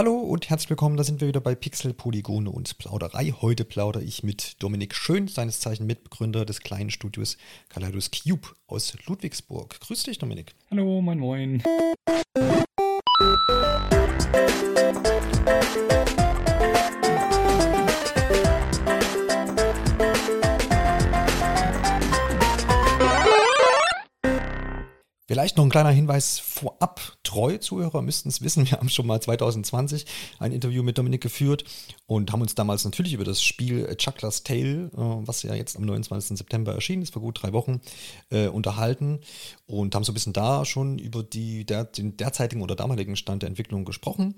Hallo und herzlich willkommen, da sind wir wieder bei Pixel, Polygone und Plauderei. Heute plaudere ich mit Dominik Schön, seines Zeichen Mitbegründer des kleinen Studios Kaleidos Cube aus Ludwigsburg. Grüß dich, Dominik. Hallo, moin moin. Vielleicht noch ein kleiner Hinweis vorab. Treue Zuhörer müssten es wissen. Wir haben schon mal 2020 ein Interview mit Dominik geführt und haben uns damals natürlich über das Spiel Chuckler's Tale, äh, was ja jetzt am 29. September erschienen ist, vor gut drei Wochen, äh, unterhalten und haben so ein bisschen da schon über die, der, den derzeitigen oder damaligen Stand der Entwicklung gesprochen.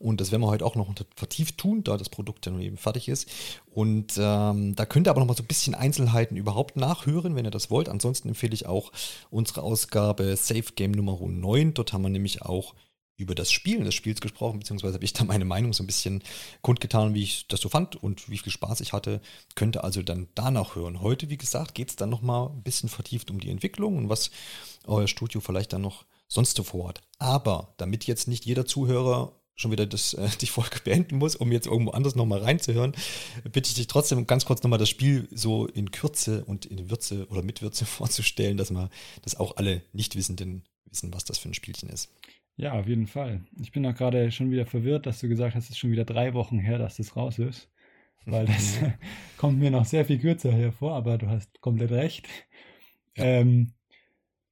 Und das werden wir heute auch noch vertieft tun, da das Produkt dann eben fertig ist. Und ähm, da könnt ihr aber noch mal so ein bisschen Einzelheiten überhaupt nachhören, wenn ihr das wollt. Ansonsten empfehle ich auch unsere Ausgabe Safe Game Nummer 9. Dort haben wir nämlich auch über das Spielen des Spiels gesprochen, beziehungsweise habe ich da meine Meinung so ein bisschen kundgetan, wie ich das so fand und wie viel Spaß ich hatte. Könnt ihr also dann danach hören. Heute, wie gesagt, geht es dann nochmal ein bisschen vertieft um die Entwicklung und was euer Studio vielleicht dann noch sonst so vorhat. Aber damit jetzt nicht jeder Zuhörer schon wieder das, äh, die Folge beenden muss, um jetzt irgendwo anders nochmal reinzuhören, bitte ich dich trotzdem ganz kurz nochmal das Spiel so in Kürze und in Würze oder mit Würze vorzustellen, dass man das auch alle Nichtwissenden wissen, was das für ein Spielchen ist. Ja, auf jeden Fall. Ich bin auch gerade schon wieder verwirrt, dass du gesagt hast, es ist schon wieder drei Wochen her, dass das raus ist. Weil das kommt mir noch sehr viel kürzer hervor, aber du hast komplett recht. Ja, ähm,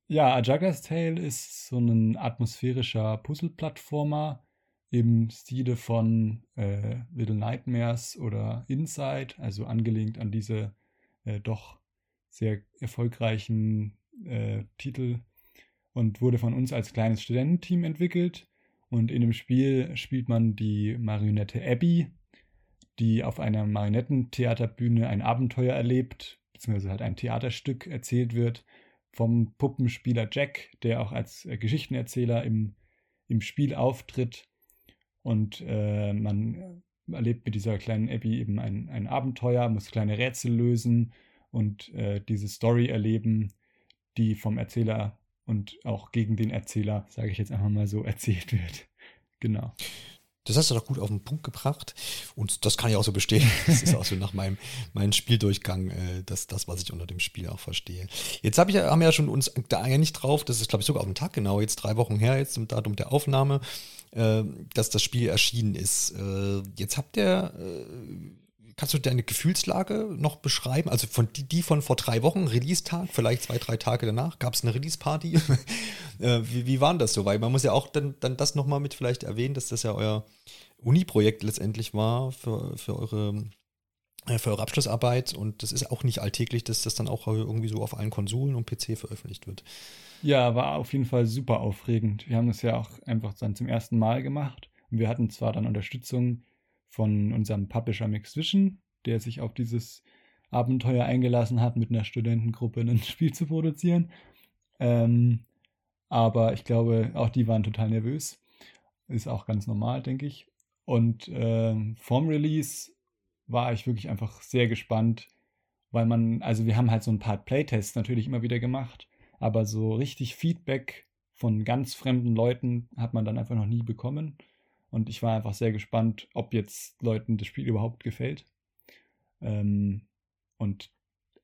ja A Jugger's Tale ist so ein atmosphärischer Puzzle-Plattformer im Stile von äh, Little Nightmares oder Inside, also angelehnt an diese äh, doch sehr erfolgreichen äh, Titel und wurde von uns als kleines Studententeam entwickelt. Und in dem Spiel spielt man die Marionette Abby, die auf einer Marionettentheaterbühne ein Abenteuer erlebt, beziehungsweise halt ein Theaterstück erzählt wird vom Puppenspieler Jack, der auch als äh, Geschichtenerzähler im, im Spiel auftritt. Und äh, man erlebt mit dieser kleinen Abby eben ein, ein Abenteuer, muss kleine Rätsel lösen und äh, diese Story erleben, die vom Erzähler und auch gegen den Erzähler, sage ich jetzt einfach mal so, erzählt wird. Genau. Das hast du doch gut auf den Punkt gebracht. Und das kann ich auch so bestehen. Das ist auch so nach meinem, meinem Spieldurchgang äh, das, das, was ich unter dem Spiel auch verstehe. Jetzt hab ich, haben wir ja schon uns da eigentlich drauf, das ist, glaube ich, sogar auf den Tag genau, jetzt drei Wochen her, jetzt zum Datum der Aufnahme, dass das Spiel erschienen ist. Äh, jetzt habt ihr äh, Kannst du deine Gefühlslage noch beschreiben? Also von die, die von vor drei Wochen, Release-Tag, vielleicht zwei, drei Tage danach, gab es eine Release-Party? äh, wie, wie war das so? Weil man muss ja auch dann, dann das nochmal mit vielleicht erwähnen, dass das ja euer Uni-Projekt letztendlich war für, für eure für eure Abschlussarbeit und das ist auch nicht alltäglich, dass das dann auch irgendwie so auf allen Konsolen und PC veröffentlicht wird. Ja, war auf jeden Fall super aufregend. Wir haben das ja auch einfach dann zum ersten Mal gemacht. Und wir hatten zwar dann Unterstützung von unserem Publisher Mixed Vision, der sich auf dieses Abenteuer eingelassen hat, mit einer Studentengruppe ein Spiel zu produzieren. Ähm, aber ich glaube, auch die waren total nervös. Ist auch ganz normal, denke ich. Und äh, vorm Release war ich wirklich einfach sehr gespannt, weil man, also wir haben halt so ein paar Playtests natürlich immer wieder gemacht, aber so richtig Feedback von ganz fremden Leuten hat man dann einfach noch nie bekommen. Und ich war einfach sehr gespannt, ob jetzt Leuten das Spiel überhaupt gefällt. Ähm, und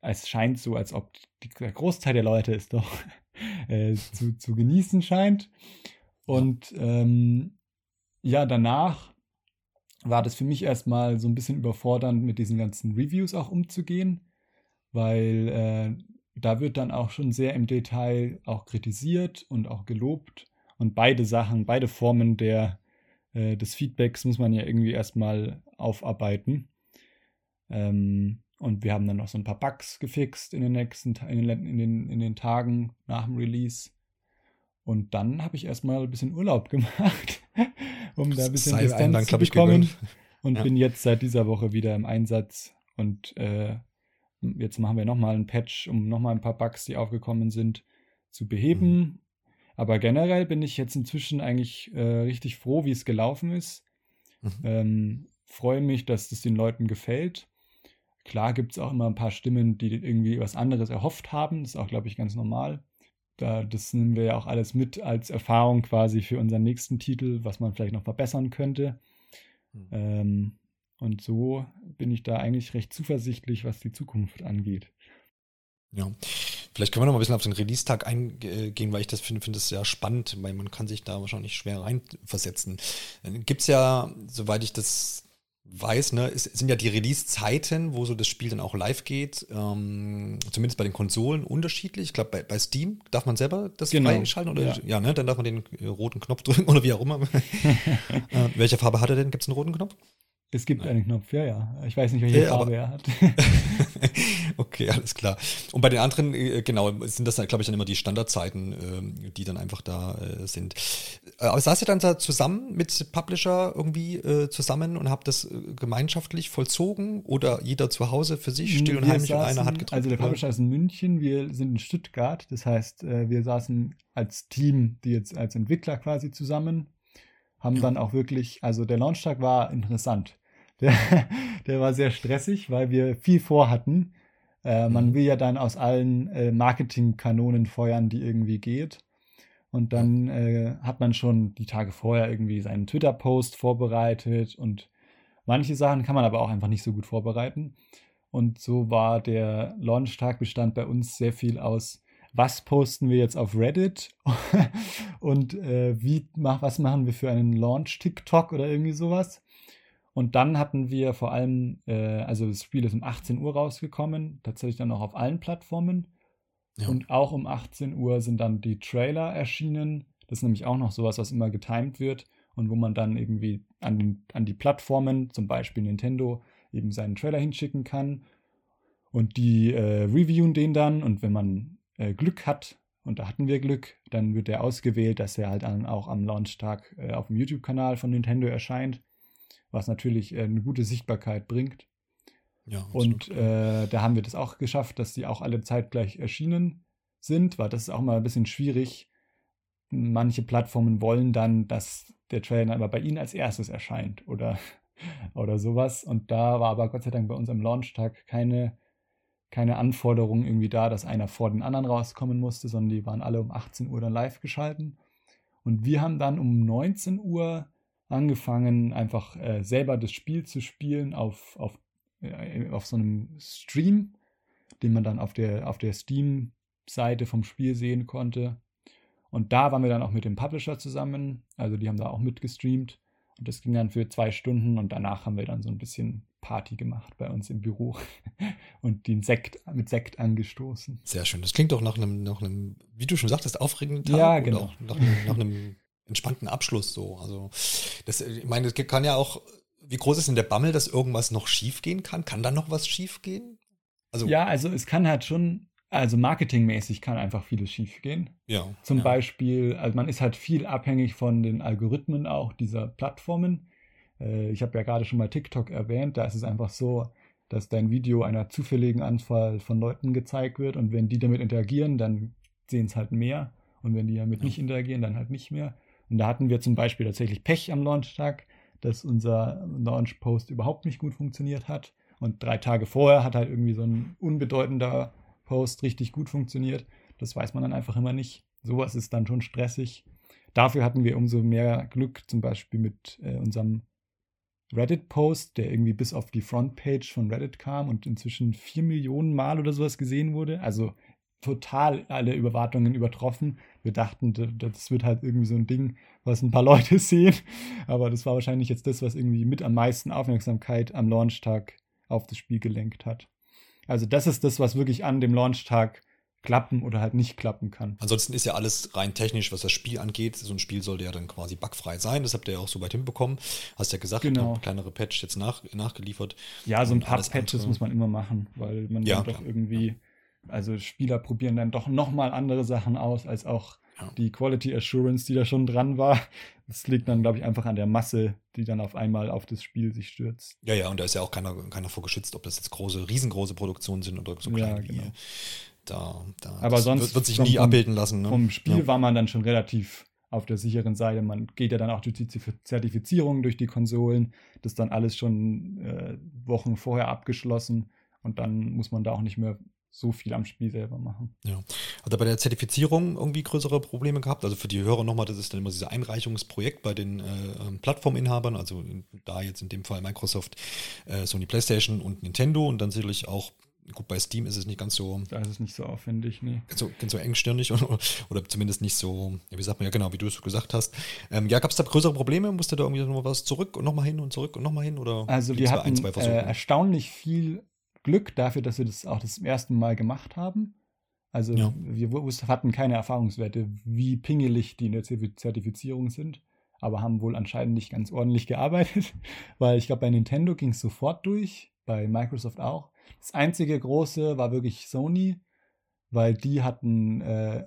es scheint so, als ob die, der Großteil der Leute es doch äh, zu, zu genießen scheint. Und ähm, ja, danach war das für mich erstmal so ein bisschen überfordernd, mit diesen ganzen Reviews auch umzugehen, weil äh, da wird dann auch schon sehr im Detail auch kritisiert und auch gelobt. Und beide Sachen, beide Formen der äh, des Feedbacks muss man ja irgendwie erstmal aufarbeiten. Ähm, und wir haben dann noch so ein paar Bugs gefixt in den nächsten in den, in den, in den Tagen nach dem Release. Und dann habe ich erstmal ein bisschen Urlaub gemacht, um da ein bisschen Distanz zu bekommen. Und ja. bin jetzt seit dieser Woche wieder im Einsatz. Und äh, jetzt machen wir nochmal einen Patch, um nochmal ein paar Bugs, die aufgekommen sind, zu beheben. Mhm. Aber generell bin ich jetzt inzwischen eigentlich äh, richtig froh, wie es gelaufen ist. Mhm. Ähm, freue mich, dass es den Leuten gefällt. Klar gibt es auch immer ein paar Stimmen, die irgendwie was anderes erhofft haben. Das ist auch, glaube ich, ganz normal. Da, das nehmen wir ja auch alles mit als Erfahrung quasi für unseren nächsten Titel, was man vielleicht noch verbessern könnte. Mhm. Ähm, und so bin ich da eigentlich recht zuversichtlich, was die Zukunft angeht. Ja, vielleicht können wir noch mal ein bisschen auf den Release-Tag eingehen, weil ich das finde, finde es sehr spannend, weil man kann sich da wahrscheinlich schwer reinversetzen. Gibt es ja, soweit ich das weiß, ne, es sind ja die Release-Zeiten, wo so das Spiel dann auch live geht, ähm, zumindest bei den Konsolen unterschiedlich. Ich glaube, bei, bei Steam darf man selber das genau. freischalten oder ja. ja, ne, dann darf man den roten Knopf drücken oder wie auch immer. äh, welche Farbe hat er denn? Gibt es einen roten Knopf? Es gibt Nein. einen Knopf, ja, ja. Ich weiß nicht, welche ja, Farbe er hat. okay, alles klar. Und bei den anderen, äh, genau, sind das, glaube ich, dann immer die Standardzeiten, ähm, die dann einfach da äh, sind. Äh, aber saß ihr dann da zusammen mit Publisher irgendwie zusammen und habt das gemeinschaftlich vollzogen oder jeder zu Hause für sich still und heimlich saßen, und einer hat gedrückt? Also der Publisher ist in München, wir sind in Stuttgart. Das heißt, wir saßen als Team, die jetzt als Entwickler quasi zusammen haben dann auch wirklich, also der Launchtag war interessant. Der, der war sehr stressig, weil wir viel vorhatten. Äh, man mhm. will ja dann aus allen äh, Marketingkanonen feuern, die irgendwie geht. Und dann äh, hat man schon die Tage vorher irgendwie seinen Twitter-Post vorbereitet und manche Sachen kann man aber auch einfach nicht so gut vorbereiten. Und so war der Launchtag bestand bei uns sehr viel aus was posten wir jetzt auf Reddit und äh, wie mach, was machen wir für einen Launch TikTok oder irgendwie sowas. Und dann hatten wir vor allem, äh, also das Spiel ist um 18 Uhr rausgekommen, tatsächlich dann auch auf allen Plattformen. Ja. Und auch um 18 Uhr sind dann die Trailer erschienen. Das ist nämlich auch noch sowas, was immer getimed wird und wo man dann irgendwie an, an die Plattformen, zum Beispiel Nintendo, eben seinen Trailer hinschicken kann. Und die äh, reviewen den dann. Und wenn man äh, Glück hat, und da hatten wir Glück, dann wird er ausgewählt, dass er halt dann auch am Launchtag äh, auf dem YouTube-Kanal von Nintendo erscheint, was natürlich äh, eine gute Sichtbarkeit bringt. Ja, und äh, da haben wir das auch geschafft, dass die auch alle zeitgleich erschienen sind, weil das ist auch mal ein bisschen schwierig. Manche Plattformen wollen dann, dass der Trailer aber bei ihnen als erstes erscheint oder, oder sowas. Und da war aber Gott sei Dank bei uns am Launchtag keine keine Anforderung irgendwie da, dass einer vor den anderen rauskommen musste, sondern die waren alle um 18 Uhr dann live geschalten. Und wir haben dann um 19 Uhr angefangen, einfach äh, selber das Spiel zu spielen auf, auf, äh, auf so einem Stream, den man dann auf der, auf der Steam-Seite vom Spiel sehen konnte. Und da waren wir dann auch mit dem Publisher zusammen, also die haben da auch mitgestreamt. Und das ging dann für zwei Stunden und danach haben wir dann so ein bisschen Party gemacht bei uns im Büro und den Sekt mit Sekt angestoßen. Sehr schön. Das klingt doch nach einem, nach einem wie du schon sagtest, aufregenden Tag. Ja, genau. Nach einem, nach einem entspannten Abschluss so. Also, das, ich meine, es kann ja auch, wie groß ist denn der Bammel, dass irgendwas noch schiefgehen kann? Kann da noch was schiefgehen? Also, ja, also es kann halt schon also marketingmäßig kann einfach vieles schiefgehen. Ja. Zum ja. Beispiel, also man ist halt viel abhängig von den Algorithmen auch dieser Plattformen. Äh, ich habe ja gerade schon mal TikTok erwähnt, da ist es einfach so, dass dein Video einer zufälligen Anzahl von Leuten gezeigt wird und wenn die damit interagieren, dann sehen es halt mehr und wenn die damit ja. nicht interagieren, dann halt nicht mehr. Und da hatten wir zum Beispiel tatsächlich Pech am Launchtag, dass unser Launch-Post überhaupt nicht gut funktioniert hat. Und drei Tage vorher hat halt irgendwie so ein unbedeutender Post richtig gut funktioniert. Das weiß man dann einfach immer nicht. Sowas ist dann schon stressig. Dafür hatten wir umso mehr Glück, zum Beispiel mit äh, unserem Reddit-Post, der irgendwie bis auf die Frontpage von Reddit kam und inzwischen vier Millionen Mal oder sowas gesehen wurde. Also total alle Überwartungen übertroffen. Wir dachten, das wird halt irgendwie so ein Ding, was ein paar Leute sehen. Aber das war wahrscheinlich jetzt das, was irgendwie mit am meisten Aufmerksamkeit am Launchtag auf das Spiel gelenkt hat. Also das ist das, was wirklich an dem Launchtag klappen oder halt nicht klappen kann. Ansonsten ist ja alles rein technisch, was das Spiel angeht. So ein Spiel sollte ja dann quasi bugfrei sein. Das habt ihr ja auch so weit hinbekommen. Hast ja gesagt, genau. kleinere Patch jetzt nach, nachgeliefert. Ja, so ein paar Patches muss man immer machen, weil man ja, dann doch irgendwie, also Spieler probieren dann doch nochmal andere Sachen aus, als auch ja. die Quality Assurance, die da schon dran war. Das liegt dann, glaube ich, einfach an der Masse, die dann auf einmal auf das Spiel sich stürzt. Ja, ja, und da ist ja auch keiner, keiner vorgeschützt, ob das jetzt große, riesengroße Produktionen sind oder so kleine. Ja, genau. Da, da, Aber sonst wird, wird sich nie vom, abbilden lassen. Ne? Vom Spiel ja. war man dann schon relativ auf der sicheren Seite. Man geht ja dann auch durch die Zertifizierung durch die Konsolen. Das ist dann alles schon äh, Wochen vorher abgeschlossen und dann muss man da auch nicht mehr so viel am Spiel selber machen. Ja. Hat er bei der Zertifizierung irgendwie größere Probleme gehabt? Also für die Hörer nochmal, das ist dann immer dieses Einreichungsprojekt bei den äh, ähm, Plattforminhabern, also da jetzt in dem Fall Microsoft, äh, Sony PlayStation und Nintendo und dann sicherlich auch Gut, bei Steam ist es nicht ganz so. Da ist es nicht so aufwendig, nee. So, ganz so engstirnig oder, oder zumindest nicht so, wie sagt man ja genau, wie du es gesagt hast. Ähm, ja, gab es da größere Probleme? Musste da irgendwie noch was zurück und nochmal hin und zurück und nochmal hin? Oder also wir hatten ein, äh, erstaunlich viel Glück dafür, dass wir das auch das erste Mal gemacht haben. Also ja. wir hatten keine Erfahrungswerte, wie pingelig die in der Zertifizierung sind, aber haben wohl anscheinend nicht ganz ordentlich gearbeitet, weil ich glaube, bei Nintendo ging es sofort durch, bei Microsoft auch. Das einzige große war wirklich Sony, weil die hatten äh,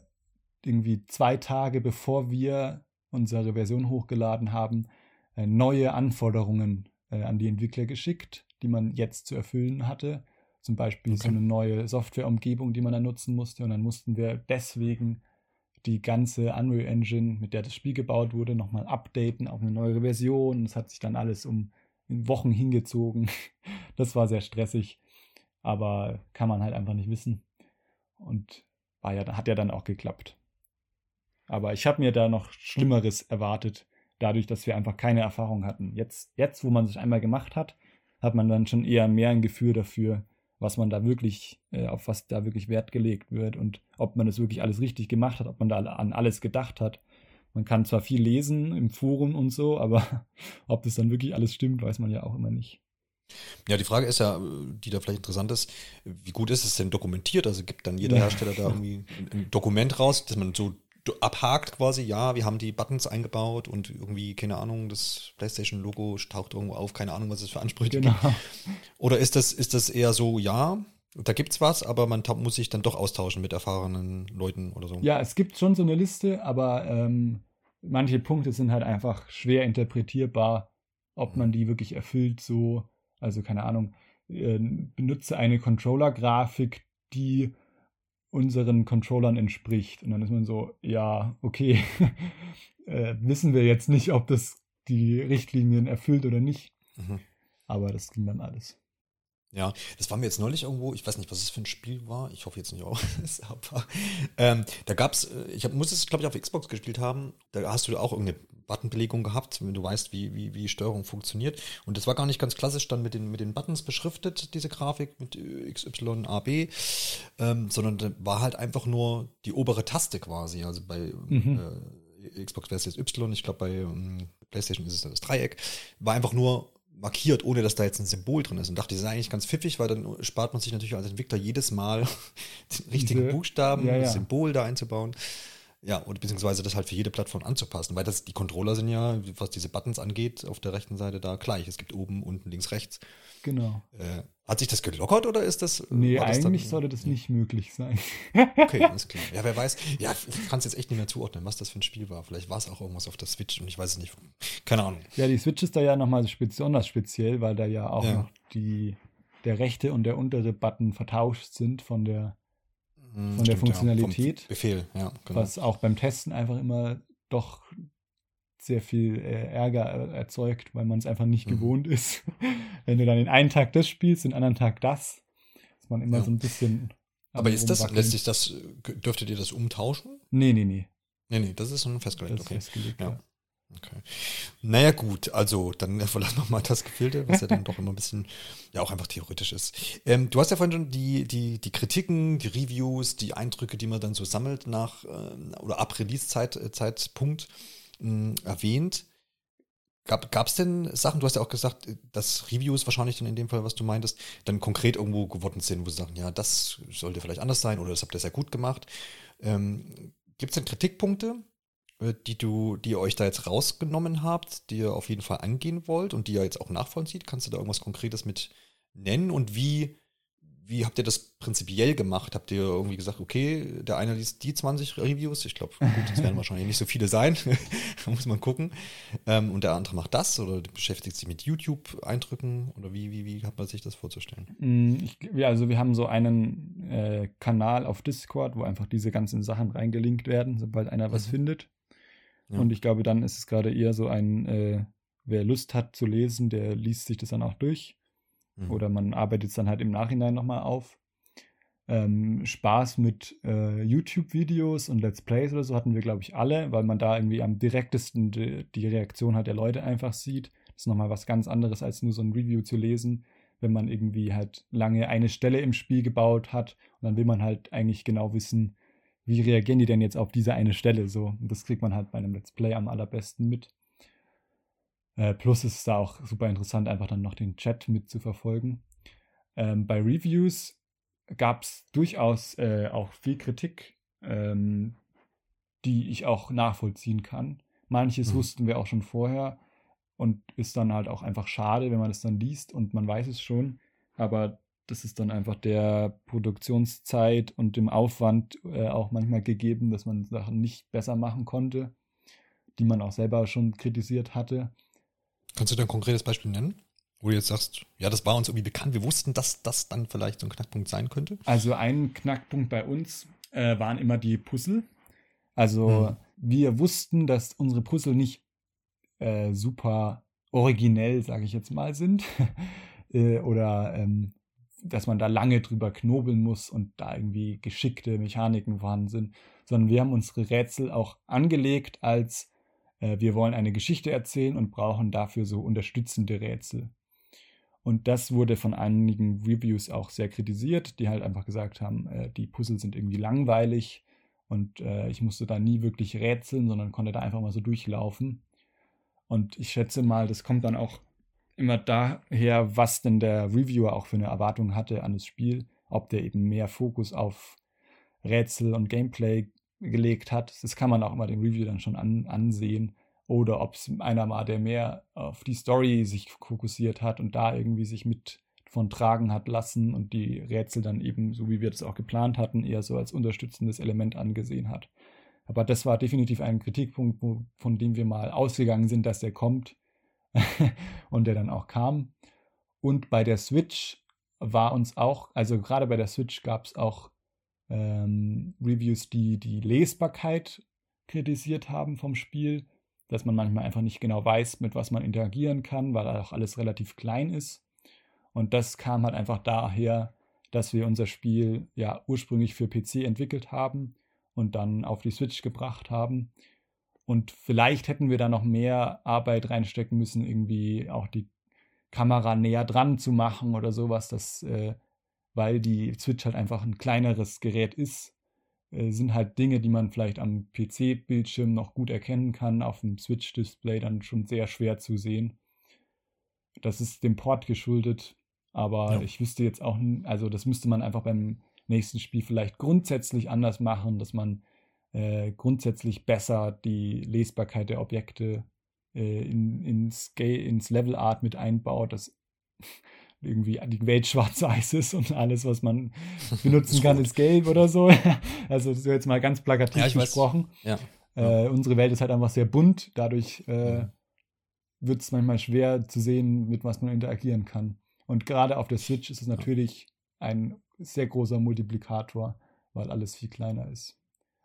irgendwie zwei Tage bevor wir unsere Version hochgeladen haben, äh, neue Anforderungen äh, an die Entwickler geschickt, die man jetzt zu erfüllen hatte. Zum Beispiel okay. so eine neue Softwareumgebung, die man dann nutzen musste. Und dann mussten wir deswegen die ganze Unreal Engine, mit der das Spiel gebaut wurde, nochmal updaten auf eine neue Version. Das hat sich dann alles um Wochen hingezogen. Das war sehr stressig, aber kann man halt einfach nicht wissen. Und war ja, hat ja dann auch geklappt. Aber ich habe mir da noch Schlimmeres erwartet, dadurch, dass wir einfach keine Erfahrung hatten. Jetzt, jetzt, wo man sich einmal gemacht hat, hat man dann schon eher mehr ein Gefühl dafür, was man da wirklich, äh, auf was da wirklich Wert gelegt wird und ob man das wirklich alles richtig gemacht hat, ob man da an alles gedacht hat. Man kann zwar viel lesen im Forum und so, aber ob das dann wirklich alles stimmt, weiß man ja auch immer nicht. Ja, die Frage ist ja, die da vielleicht interessant ist, wie gut ist es denn dokumentiert? Also gibt dann jeder Hersteller da irgendwie ein Dokument raus, dass man so abhakt quasi, ja, wir haben die Buttons eingebaut und irgendwie, keine Ahnung, das PlayStation-Logo taucht irgendwo auf, keine Ahnung, was es für Ansprüche genau. gibt. Oder ist das, ist das eher so, ja, da gibt's was, aber man muss sich dann doch austauschen mit erfahrenen Leuten oder so? Ja, es gibt schon so eine Liste, aber ähm, manche Punkte sind halt einfach schwer interpretierbar, ob man die wirklich erfüllt, so, also keine Ahnung, äh, benutze eine Controller-Grafik, die unseren Controllern entspricht. Und dann ist man so, ja, okay, äh, wissen wir jetzt nicht, ob das die Richtlinien erfüllt oder nicht. Mhm. Aber das ging dann alles. Ja, das war mir jetzt neulich irgendwo, ich weiß nicht, was es für ein Spiel war, ich hoffe jetzt nicht auch, aber ähm, da gab's, äh, ich hab, muss es, glaube ich, auf Xbox gespielt haben, da hast du auch irgendeine Buttonbelegung gehabt, wenn du weißt, wie, wie, wie Steuerung funktioniert. Und das war gar nicht ganz klassisch dann mit den, mit den Buttons beschriftet, diese Grafik mit XY, A, B, ähm, sondern war halt einfach nur die obere Taste quasi, also bei mhm. äh, Xbox wäre es jetzt Y, ich glaube bei ähm, PlayStation ist es das Dreieck, war einfach nur markiert, ohne dass da jetzt ein Symbol drin ist. Und dachte, das ist eigentlich ganz pfiffig, weil dann spart man sich natürlich als Entwickler jedes Mal den richtigen Buchstaben, ja, ja. das Symbol da einzubauen. Ja, und beziehungsweise das halt für jede Plattform anzupassen, weil das, die Controller sind ja, was diese Buttons angeht, auf der rechten Seite da gleich. Es gibt oben, unten, links, rechts. Genau. Äh, hat sich das gelockert oder ist das. Nee, das eigentlich dann, sollte das nicht möglich sein. okay, alles klar. Ja, wer weiß. Ja, ich kann es jetzt echt nicht mehr zuordnen, was das für ein Spiel war. Vielleicht war es auch irgendwas auf der Switch und ich weiß es nicht. Keine Ahnung. Ja, die Switch ist da ja nochmal besonders speziell, weil da ja auch ja. noch die, der rechte und der untere Button vertauscht sind von der von Stimmt, der Funktionalität. Ja, Befehl, ja. Genau. Was auch beim Testen einfach immer doch sehr viel äh, Ärger erzeugt, weil man es einfach nicht mhm. gewohnt ist. Wenn du dann den einen Tag das spielst, den anderen Tag das, ist man immer ja. so ein bisschen. Aber ist das, lässt sich das, dürftet ihr das umtauschen? Nee, nee, nee. Nee, nee, das ist schon festgelegt. Das okay. festgelegt, ja. Okay. Naja, gut, also dann vielleicht nochmal das Gefilde, was ja dann doch immer ein bisschen, ja auch einfach theoretisch ist. Ähm, du hast ja vorhin schon die, die, die Kritiken, die Reviews, die Eindrücke, die man dann so sammelt nach äh, oder ab Release-Zeitpunkt äh, erwähnt. Gab es denn Sachen, du hast ja auch gesagt, dass Reviews wahrscheinlich dann in dem Fall, was du meintest, dann konkret irgendwo geworden sind, wo sie sagen, ja, das sollte vielleicht anders sein oder das habt ihr sehr gut gemacht. Ähm, Gibt es denn Kritikpunkte, die du, die ihr euch da jetzt rausgenommen habt, die ihr auf jeden Fall angehen wollt und die ihr jetzt auch nachvollzieht? Kannst du da irgendwas Konkretes mit nennen und wie, wie habt ihr das prinzipiell gemacht? Habt ihr irgendwie gesagt, okay, der eine liest die 20 Reviews, ich glaube, gut, das werden wahrscheinlich nicht so viele sein, da muss man gucken. Ähm, und der andere macht das oder beschäftigt sich mit YouTube-Eindrücken oder wie, wie, wie hat man sich das vorzustellen? Mm, ich, ja, also wir haben so einen äh, Kanal auf Discord, wo einfach diese ganzen Sachen reingelinkt werden, sobald einer was mhm. findet. Ja. Und ich glaube, dann ist es gerade eher so ein, äh, wer Lust hat zu lesen, der liest sich das dann auch durch. Mhm. Oder man arbeitet es dann halt im Nachhinein nochmal auf. Ähm, Spaß mit äh, YouTube-Videos und Let's Plays oder so hatten wir, glaube ich, alle, weil man da irgendwie am direktesten die, die Reaktion hat der Leute einfach sieht. Das ist nochmal was ganz anderes, als nur so ein Review zu lesen, wenn man irgendwie halt lange eine Stelle im Spiel gebaut hat und dann will man halt eigentlich genau wissen, wie reagieren die denn jetzt auf diese eine Stelle so. Und das kriegt man halt bei einem Let's Play am allerbesten mit. Äh, plus ist es da auch super interessant, einfach dann noch den Chat mitzuverfolgen. Ähm, bei Reviews gab es durchaus äh, auch viel Kritik, ähm, die ich auch nachvollziehen kann. Manches mhm. wussten wir auch schon vorher und ist dann halt auch einfach schade, wenn man es dann liest und man weiß es schon. Aber das ist dann einfach der Produktionszeit und dem Aufwand äh, auch manchmal gegeben, dass man Sachen nicht besser machen konnte, die man auch selber schon kritisiert hatte. Kannst du da ein konkretes Beispiel nennen? Wo du jetzt sagst, ja, das war uns irgendwie bekannt, wir wussten, dass das dann vielleicht so ein Knackpunkt sein könnte? Also ein Knackpunkt bei uns äh, waren immer die Puzzle. Also hm. wir wussten, dass unsere Puzzle nicht äh, super originell, sage ich jetzt mal, sind. äh, oder ähm, dass man da lange drüber knobeln muss und da irgendwie geschickte Mechaniken vorhanden sind, sondern wir haben unsere Rätsel auch angelegt als äh, wir wollen eine Geschichte erzählen und brauchen dafür so unterstützende Rätsel. Und das wurde von einigen Reviews auch sehr kritisiert, die halt einfach gesagt haben, äh, die Puzzle sind irgendwie langweilig und äh, ich musste da nie wirklich rätseln, sondern konnte da einfach mal so durchlaufen. Und ich schätze mal, das kommt dann auch immer daher, was denn der Reviewer auch für eine Erwartung hatte an das Spiel, ob der eben mehr Fokus auf Rätsel und Gameplay gelegt hat. Das kann man auch immer dem Review dann schon an, ansehen oder ob es einer war, der mehr auf die Story sich fokussiert hat und da irgendwie sich mit von tragen hat lassen und die Rätsel dann eben, so wie wir das auch geplant hatten, eher so als unterstützendes Element angesehen hat. Aber das war definitiv ein Kritikpunkt, wo, von dem wir mal ausgegangen sind, dass der kommt und der dann auch kam. Und bei der Switch war uns auch, also gerade bei der Switch gab es auch ähm, Reviews, die die Lesbarkeit kritisiert haben vom Spiel dass man manchmal einfach nicht genau weiß, mit was man interagieren kann, weil auch alles relativ klein ist. Und das kam halt einfach daher, dass wir unser Spiel ja ursprünglich für PC entwickelt haben und dann auf die Switch gebracht haben. Und vielleicht hätten wir da noch mehr Arbeit reinstecken müssen, irgendwie auch die Kamera näher dran zu machen oder sowas, dass, äh, weil die Switch halt einfach ein kleineres Gerät ist äh, sind halt Dinge, die man vielleicht am PC-Bildschirm noch gut erkennen kann, auf dem Switch-Display dann schon sehr schwer zu sehen. Das ist dem Port geschuldet, aber ja. ich wüsste jetzt auch, also das müsste man einfach beim nächsten Spiel vielleicht grundsätzlich anders machen, dass man äh, grundsätzlich besser die Lesbarkeit der Objekte äh, in, ins, ins Level Art mit einbaut. Das irgendwie die Welt schwarz-weiß ist und alles, was man benutzen kann, ist gelb oder so. also das ist jetzt mal ganz plakativ ja, gesprochen. Ja. Äh, unsere Welt ist halt einfach sehr bunt, dadurch äh, wird es manchmal schwer zu sehen, mit was man interagieren kann. Und gerade auf der Switch ist es natürlich ein sehr großer Multiplikator, weil alles viel kleiner ist.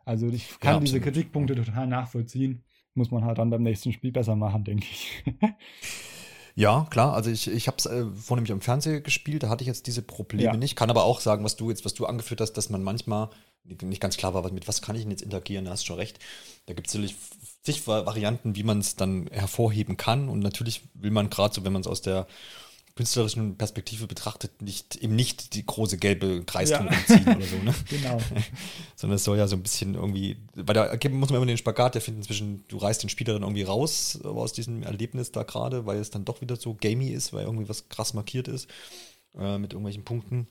Also ich kann ja, diese Kritikpunkte total nachvollziehen. Muss man halt dann beim nächsten Spiel besser machen, denke ich. Ja, klar. Also ich, ich habe es äh, vornehmlich am Fernseher gespielt, da hatte ich jetzt diese Probleme ja. nicht. Kann aber auch sagen, was du jetzt, was du angeführt hast, dass man manchmal nicht ganz klar war, mit was kann ich denn jetzt interagieren, da hast du schon recht. Da gibt es natürlich zig Varianten, wie man es dann hervorheben kann. Und natürlich will man gerade so, wenn man es aus der künstlerischen Perspektive betrachtet, nicht eben nicht die große gelbe Kreistung ja. ziehen oder so, ne? Genau. Sondern es soll ja so ein bisschen irgendwie, weil da muss man immer den Spagat finden zwischen, du reißt den Spieler dann irgendwie raus aus diesem Erlebnis da gerade, weil es dann doch wieder so gamey ist, weil irgendwie was krass markiert ist äh, mit irgendwelchen Punkten.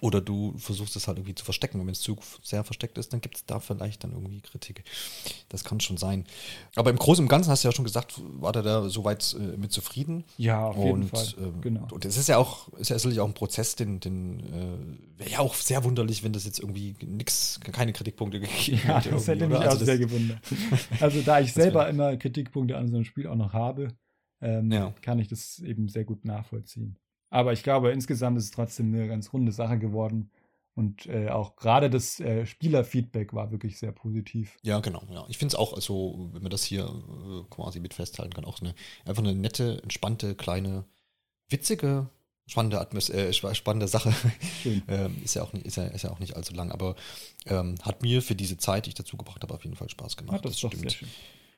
Oder du versuchst es halt irgendwie zu verstecken. Und wenn es zu sehr versteckt ist, dann gibt es da vielleicht dann irgendwie Kritik. Das kann schon sein. Aber im Großen und Ganzen hast du ja schon gesagt, war der da soweit äh, mit zufrieden. Ja, auf jeden und, Fall. Ähm, genau. Und es ist ja auch, ist ja sicherlich auch ein Prozess, den, den äh, wäre ja auch sehr wunderlich, wenn das jetzt irgendwie nix, keine Kritikpunkte gegeben ja, hätte. Das hätte mich also auch sehr gewundert. Also da ich selber immer Kritikpunkte an so einem Spiel auch noch habe, ähm, ja. kann ich das eben sehr gut nachvollziehen. Aber ich glaube, insgesamt ist es trotzdem eine ganz runde Sache geworden. Und äh, auch gerade das äh, Spielerfeedback war wirklich sehr positiv. Ja, genau. Ja. Ich finde es auch, also, wenn man das hier äh, quasi mit festhalten kann, auch eine, einfach eine nette, entspannte, kleine, witzige spannende, Atmos äh, spannende Sache. ähm, ist, ja auch nicht, ist, ja, ist ja auch nicht allzu lang, aber ähm, hat mir für diese Zeit, die ich dazu gebracht habe, auf jeden Fall Spaß gemacht. Hat das, das doch stimmt. Sehr schön.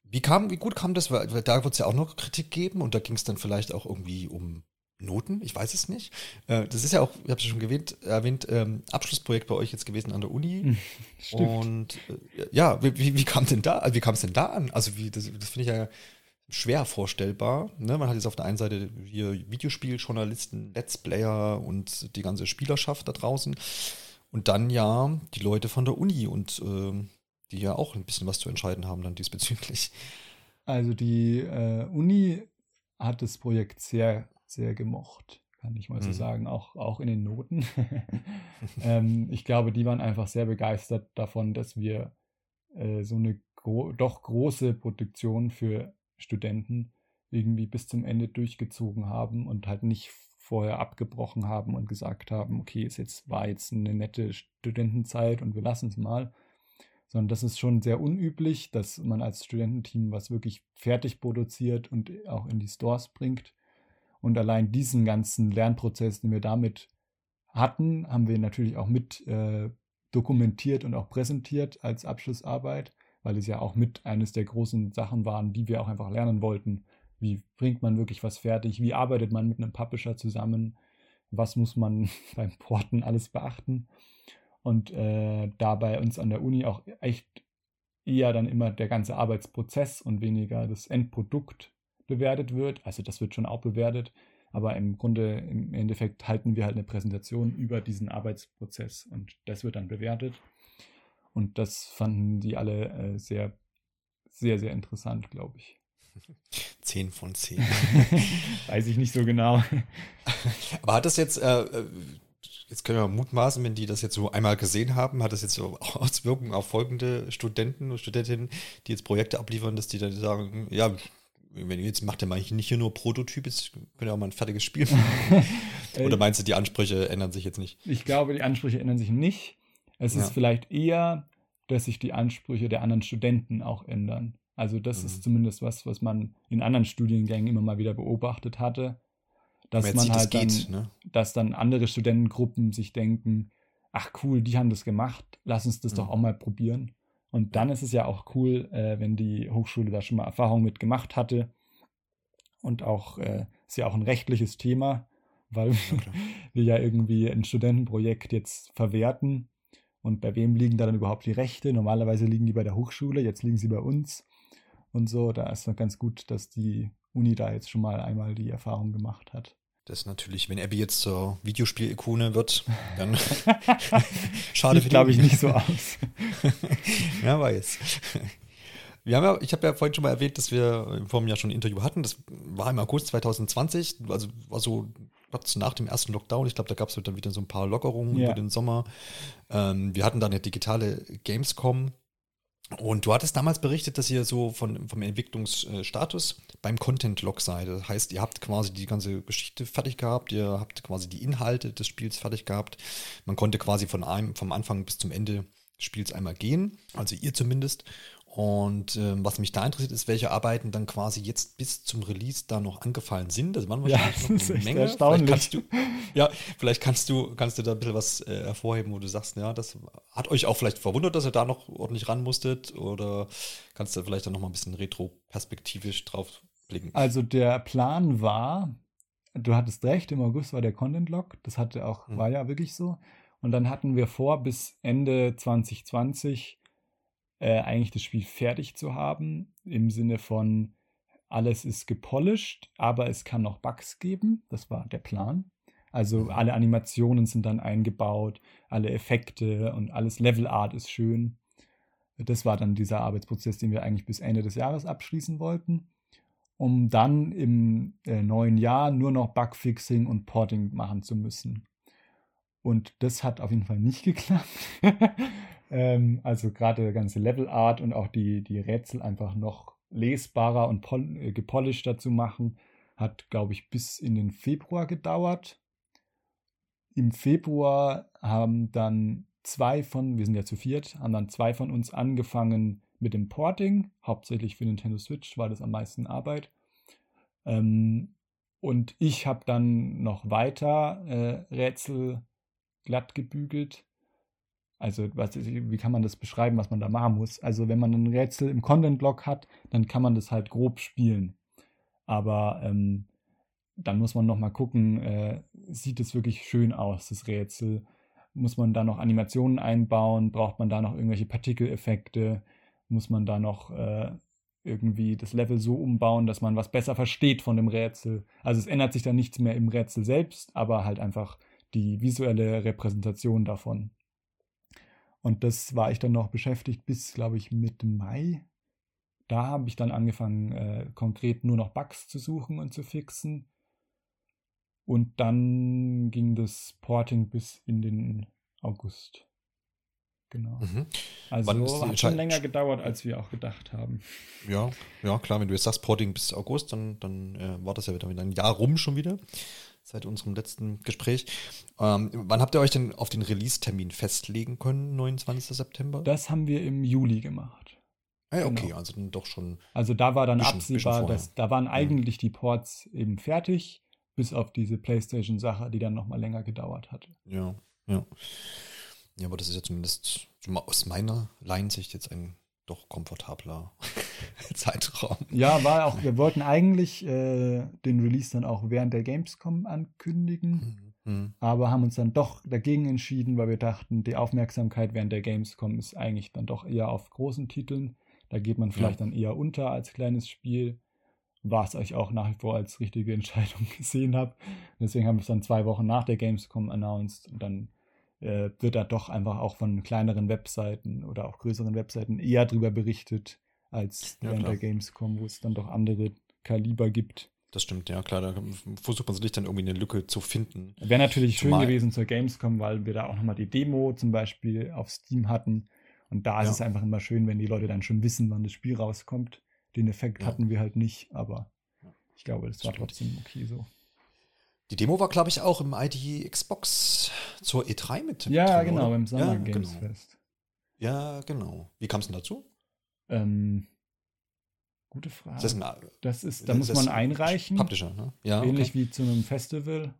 Wie, kam, wie gut kam das? Weil, weil da wird es ja auch noch Kritik geben und da ging es dann vielleicht auch irgendwie um Noten, ich weiß es nicht. Äh, das ist ja auch, ich habe es schon erwähnt, erwähnt ähm, Abschlussprojekt bei euch jetzt gewesen an der Uni. Stimmt. Und äh, ja, wie, wie, wie kam denn da, wie kam es denn da an? Also wie, das, das finde ich ja schwer vorstellbar. Ne? Man hat jetzt auf der einen Seite hier Videospieljournalisten, Let's Player und die ganze Spielerschaft da draußen. Und dann ja die Leute von der Uni und äh, die ja auch ein bisschen was zu entscheiden haben dann diesbezüglich. Also die äh, Uni hat das Projekt sehr, sehr gemocht, kann ich mal so mhm. sagen, auch, auch in den Noten. ähm, ich glaube, die waren einfach sehr begeistert davon, dass wir äh, so eine gro doch große Produktion für Studenten irgendwie bis zum Ende durchgezogen haben und halt nicht vorher abgebrochen haben und gesagt haben, okay, es jetzt war jetzt eine nette Studentenzeit und wir lassen es mal, sondern das ist schon sehr unüblich, dass man als Studententeam was wirklich fertig produziert und auch in die Stores bringt. Und allein diesen ganzen Lernprozess, den wir damit hatten, haben wir natürlich auch mit äh, dokumentiert und auch präsentiert als Abschlussarbeit weil es ja auch mit eines der großen Sachen waren, die wir auch einfach lernen wollten. Wie bringt man wirklich was fertig? Wie arbeitet man mit einem Publisher zusammen? Was muss man beim Porten alles beachten? Und äh, da bei uns an der Uni auch echt eher dann immer der ganze Arbeitsprozess und weniger das Endprodukt bewertet wird. Also das wird schon auch bewertet, aber im Grunde, im Endeffekt halten wir halt eine Präsentation über diesen Arbeitsprozess und das wird dann bewertet. Und das fanden die alle äh, sehr, sehr, sehr interessant, glaube ich. Zehn von zehn. Weiß ich nicht so genau. Aber hat das jetzt, äh, äh, jetzt können wir mutmaßen, wenn die das jetzt so einmal gesehen haben, hat das jetzt so Auswirkungen auf folgende Studenten und Studentinnen, die jetzt Projekte abliefern, dass die dann sagen, ja, wenn jetzt macht ihr mal nicht hier nur Prototyp, jetzt könnt ihr auch mal ein fertiges Spiel machen. Oder meinst du, die Ansprüche ändern sich jetzt nicht? Ich glaube, die Ansprüche ändern sich nicht. Es ja. ist vielleicht eher, dass sich die Ansprüche der anderen Studenten auch ändern. Also das mhm. ist zumindest was, was man in anderen Studiengängen immer mal wieder beobachtet hatte, dass man halt dann, geht, ne? dass dann andere Studentengruppen sich denken, ach cool, die haben das gemacht, lass uns das mhm. doch auch mal probieren. Und dann ist es ja auch cool, äh, wenn die Hochschule da schon mal Erfahrung mit gemacht hatte. Und auch äh, ist ja auch ein rechtliches Thema, weil okay. wir ja irgendwie ein Studentenprojekt jetzt verwerten und bei wem liegen da dann überhaupt die Rechte? Normalerweise liegen die bei der Hochschule, jetzt liegen sie bei uns und so. Da ist es ganz gut, dass die Uni da jetzt schon mal einmal die Erfahrung gemacht hat. Das ist natürlich, wenn Abby jetzt zur Videospiel-Ikone wird, dann schade Sieht, glaube ich, nicht so aus. ja, weiß. Wir haben ja, ich habe ja vorhin schon mal erwähnt, dass wir vor einem Jahr schon ein Interview hatten. Das war im August 2020, also war so nach dem ersten Lockdown. Ich glaube, da gab es dann wieder so ein paar Lockerungen ja. über den Sommer. Ähm, wir hatten da eine digitale Gamescom. Und du hattest damals berichtet, dass ihr so von, vom Entwicklungsstatus beim Content-Log seid. Das heißt, ihr habt quasi die ganze Geschichte fertig gehabt, ihr habt quasi die Inhalte des Spiels fertig gehabt. Man konnte quasi von einem, vom Anfang bis zum Ende Spiels einmal gehen, also ihr zumindest. Und ähm, was mich da interessiert, ist, welche Arbeiten dann quasi jetzt bis zum Release da noch angefallen sind. Das waren wahrscheinlich ja, noch eine Menge. Erstaunlich. Vielleicht kannst du, ja, vielleicht kannst du, kannst du da ein bisschen was äh, hervorheben, wo du sagst, ja, das hat euch auch vielleicht verwundert, dass ihr da noch ordentlich ran musstet. Oder kannst du vielleicht dann noch mal ein bisschen retro-perspektivisch drauf blicken? Also der Plan war, du hattest recht, im August war der Content-Log. Das hatte auch, hm. war ja wirklich so. Und dann hatten wir vor, bis Ende 2020 äh, eigentlich das Spiel fertig zu haben, im Sinne von alles ist gepolished, aber es kann noch Bugs geben. Das war der Plan. Also alle Animationen sind dann eingebaut, alle Effekte und alles Levelart ist schön. Das war dann dieser Arbeitsprozess, den wir eigentlich bis Ende des Jahres abschließen wollten, um dann im äh, neuen Jahr nur noch Bugfixing und Porting machen zu müssen. Und das hat auf jeden Fall nicht geklappt. Ähm, also gerade der ganze Levelart und auch die, die Rätsel einfach noch lesbarer und äh, gepolischter zu machen, hat, glaube ich, bis in den Februar gedauert. Im Februar haben dann zwei von, wir sind ja zu viert, haben dann zwei von uns angefangen mit dem Porting. Hauptsächlich für Nintendo Switch war das am meisten Arbeit. Ähm, Und ich habe dann noch weiter äh, Rätsel glatt gebügelt. Also, was, wie kann man das beschreiben, was man da machen muss? Also, wenn man ein Rätsel im Content-Block hat, dann kann man das halt grob spielen. Aber ähm, dann muss man noch mal gucken, äh, sieht es wirklich schön aus, das Rätsel? Muss man da noch Animationen einbauen? Braucht man da noch irgendwelche Partikeleffekte? Muss man da noch äh, irgendwie das Level so umbauen, dass man was besser versteht von dem Rätsel? Also es ändert sich dann nichts mehr im Rätsel selbst, aber halt einfach die visuelle Repräsentation davon. Und das war ich dann noch beschäftigt bis, glaube ich, Mitte Mai. Da habe ich dann angefangen, äh, konkret nur noch Bugs zu suchen und zu fixen. Und dann ging das Porting bis in den August. Genau. Mhm. Also hat schon länger gedauert, als wir auch gedacht haben. Ja, ja, klar, wenn du jetzt sagst Porting bis August, dann, dann äh, war das ja wieder ein Jahr rum schon wieder, seit unserem letzten Gespräch. Ähm, wann habt ihr euch denn auf den Release-Termin festlegen können, 29. September? Das haben wir im Juli gemacht. Ah, okay, genau. also dann doch schon. Also da war dann bisschen, absehbar, bisschen dass da waren eigentlich ja. die Ports eben fertig bis auf diese PlayStation-Sache, die dann nochmal länger gedauert hatte. Ja, ja. Ja, aber das ist ja zumindest aus meiner Laiensicht jetzt ein doch komfortabler Zeitraum. Ja, war auch, wir wollten eigentlich äh, den Release dann auch während der Gamescom ankündigen, mhm. aber haben uns dann doch dagegen entschieden, weil wir dachten, die Aufmerksamkeit während der Gamescom ist eigentlich dann doch eher auf großen Titeln. Da geht man vielleicht ja. dann eher unter als kleines Spiel war es euch auch nach wie vor als richtige Entscheidung gesehen habe. Deswegen haben wir es dann zwei Wochen nach der Gamescom announced und dann äh, wird da doch einfach auch von kleineren Webseiten oder auch größeren Webseiten eher drüber berichtet als ja, während klar. der Gamescom, wo es dann doch andere Kaliber gibt. Das stimmt, ja klar, da versucht man sich dann irgendwie eine Lücke zu finden. Wäre natürlich Zumal schön gewesen zur Gamescom, weil wir da auch nochmal die Demo zum Beispiel auf Steam hatten. Und da ja. ist es einfach immer schön, wenn die Leute dann schon wissen, wann das Spiel rauskommt. Den Effekt ja. hatten wir halt nicht, aber ich glaube, das war trotzdem okay so. Die Demo war, glaube ich, auch im ID Xbox zur E3 mit. Ja, drin, genau, oder? im Summer ja, Games genau. Fest. Ja, genau. Wie kam es denn dazu? Ähm, gute Frage. Ist das, ein, das ist, da muss man einreichen. Publisher, ne? Ja, ähnlich okay. wie zu einem Festival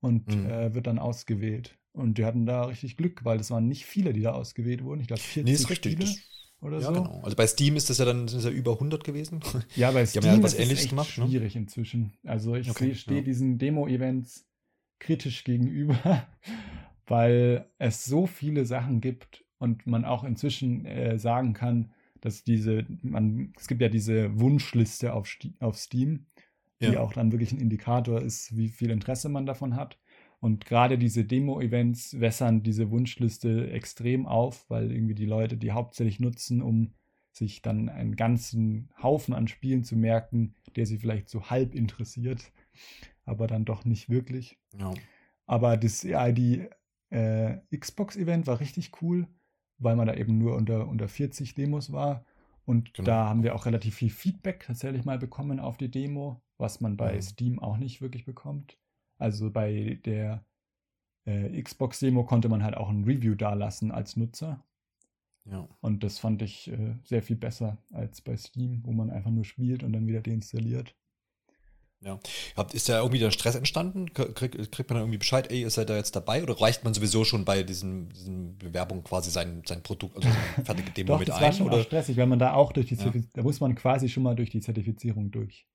und mhm. äh, wird dann ausgewählt. Und die hatten da richtig Glück, weil es waren nicht viele, die da ausgewählt wurden. Ich glaube, 40 nee, ist richtig. Spiele. Das oder ja, so. Genau. Also bei Steam ist das ja dann sind ja über 100 gewesen. Ja, bei Steam ja was ist Ähnliches echt gemacht, ne? schwierig ne? inzwischen. Also ich okay, stehe ja. diesen Demo-Events kritisch gegenüber, weil es so viele Sachen gibt und man auch inzwischen äh, sagen kann, dass diese, man, es gibt ja diese Wunschliste auf, auf Steam, die ja. auch dann wirklich ein Indikator ist, wie viel Interesse man davon hat. Und gerade diese Demo-Events wässern diese Wunschliste extrem auf, weil irgendwie die Leute die hauptsächlich nutzen, um sich dann einen ganzen Haufen an Spielen zu merken, der sie vielleicht so halb interessiert, aber dann doch nicht wirklich. Ja. Aber das ID äh, Xbox-Event war richtig cool, weil man da eben nur unter, unter 40 Demos war. Und genau. da haben wir auch relativ viel Feedback tatsächlich mal bekommen auf die Demo, was man bei ja. Steam auch nicht wirklich bekommt. Also bei der äh, Xbox-Demo konnte man halt auch ein Review dalassen als Nutzer. Ja. Und das fand ich äh, sehr viel besser als bei Steam, wo man einfach nur spielt und dann wieder deinstalliert. Ja. Ist da irgendwie der Stress entstanden? Krieg, kriegt man dann irgendwie Bescheid, ey, ist er da jetzt dabei? Oder reicht man sowieso schon bei diesen, diesen Bewerbungen quasi sein, sein Produkt, also seine fertige Demo Doch, mit das ein? Das war schon oder? auch stressig, weil man da auch durch die ja. da muss man quasi schon mal durch die Zertifizierung durch.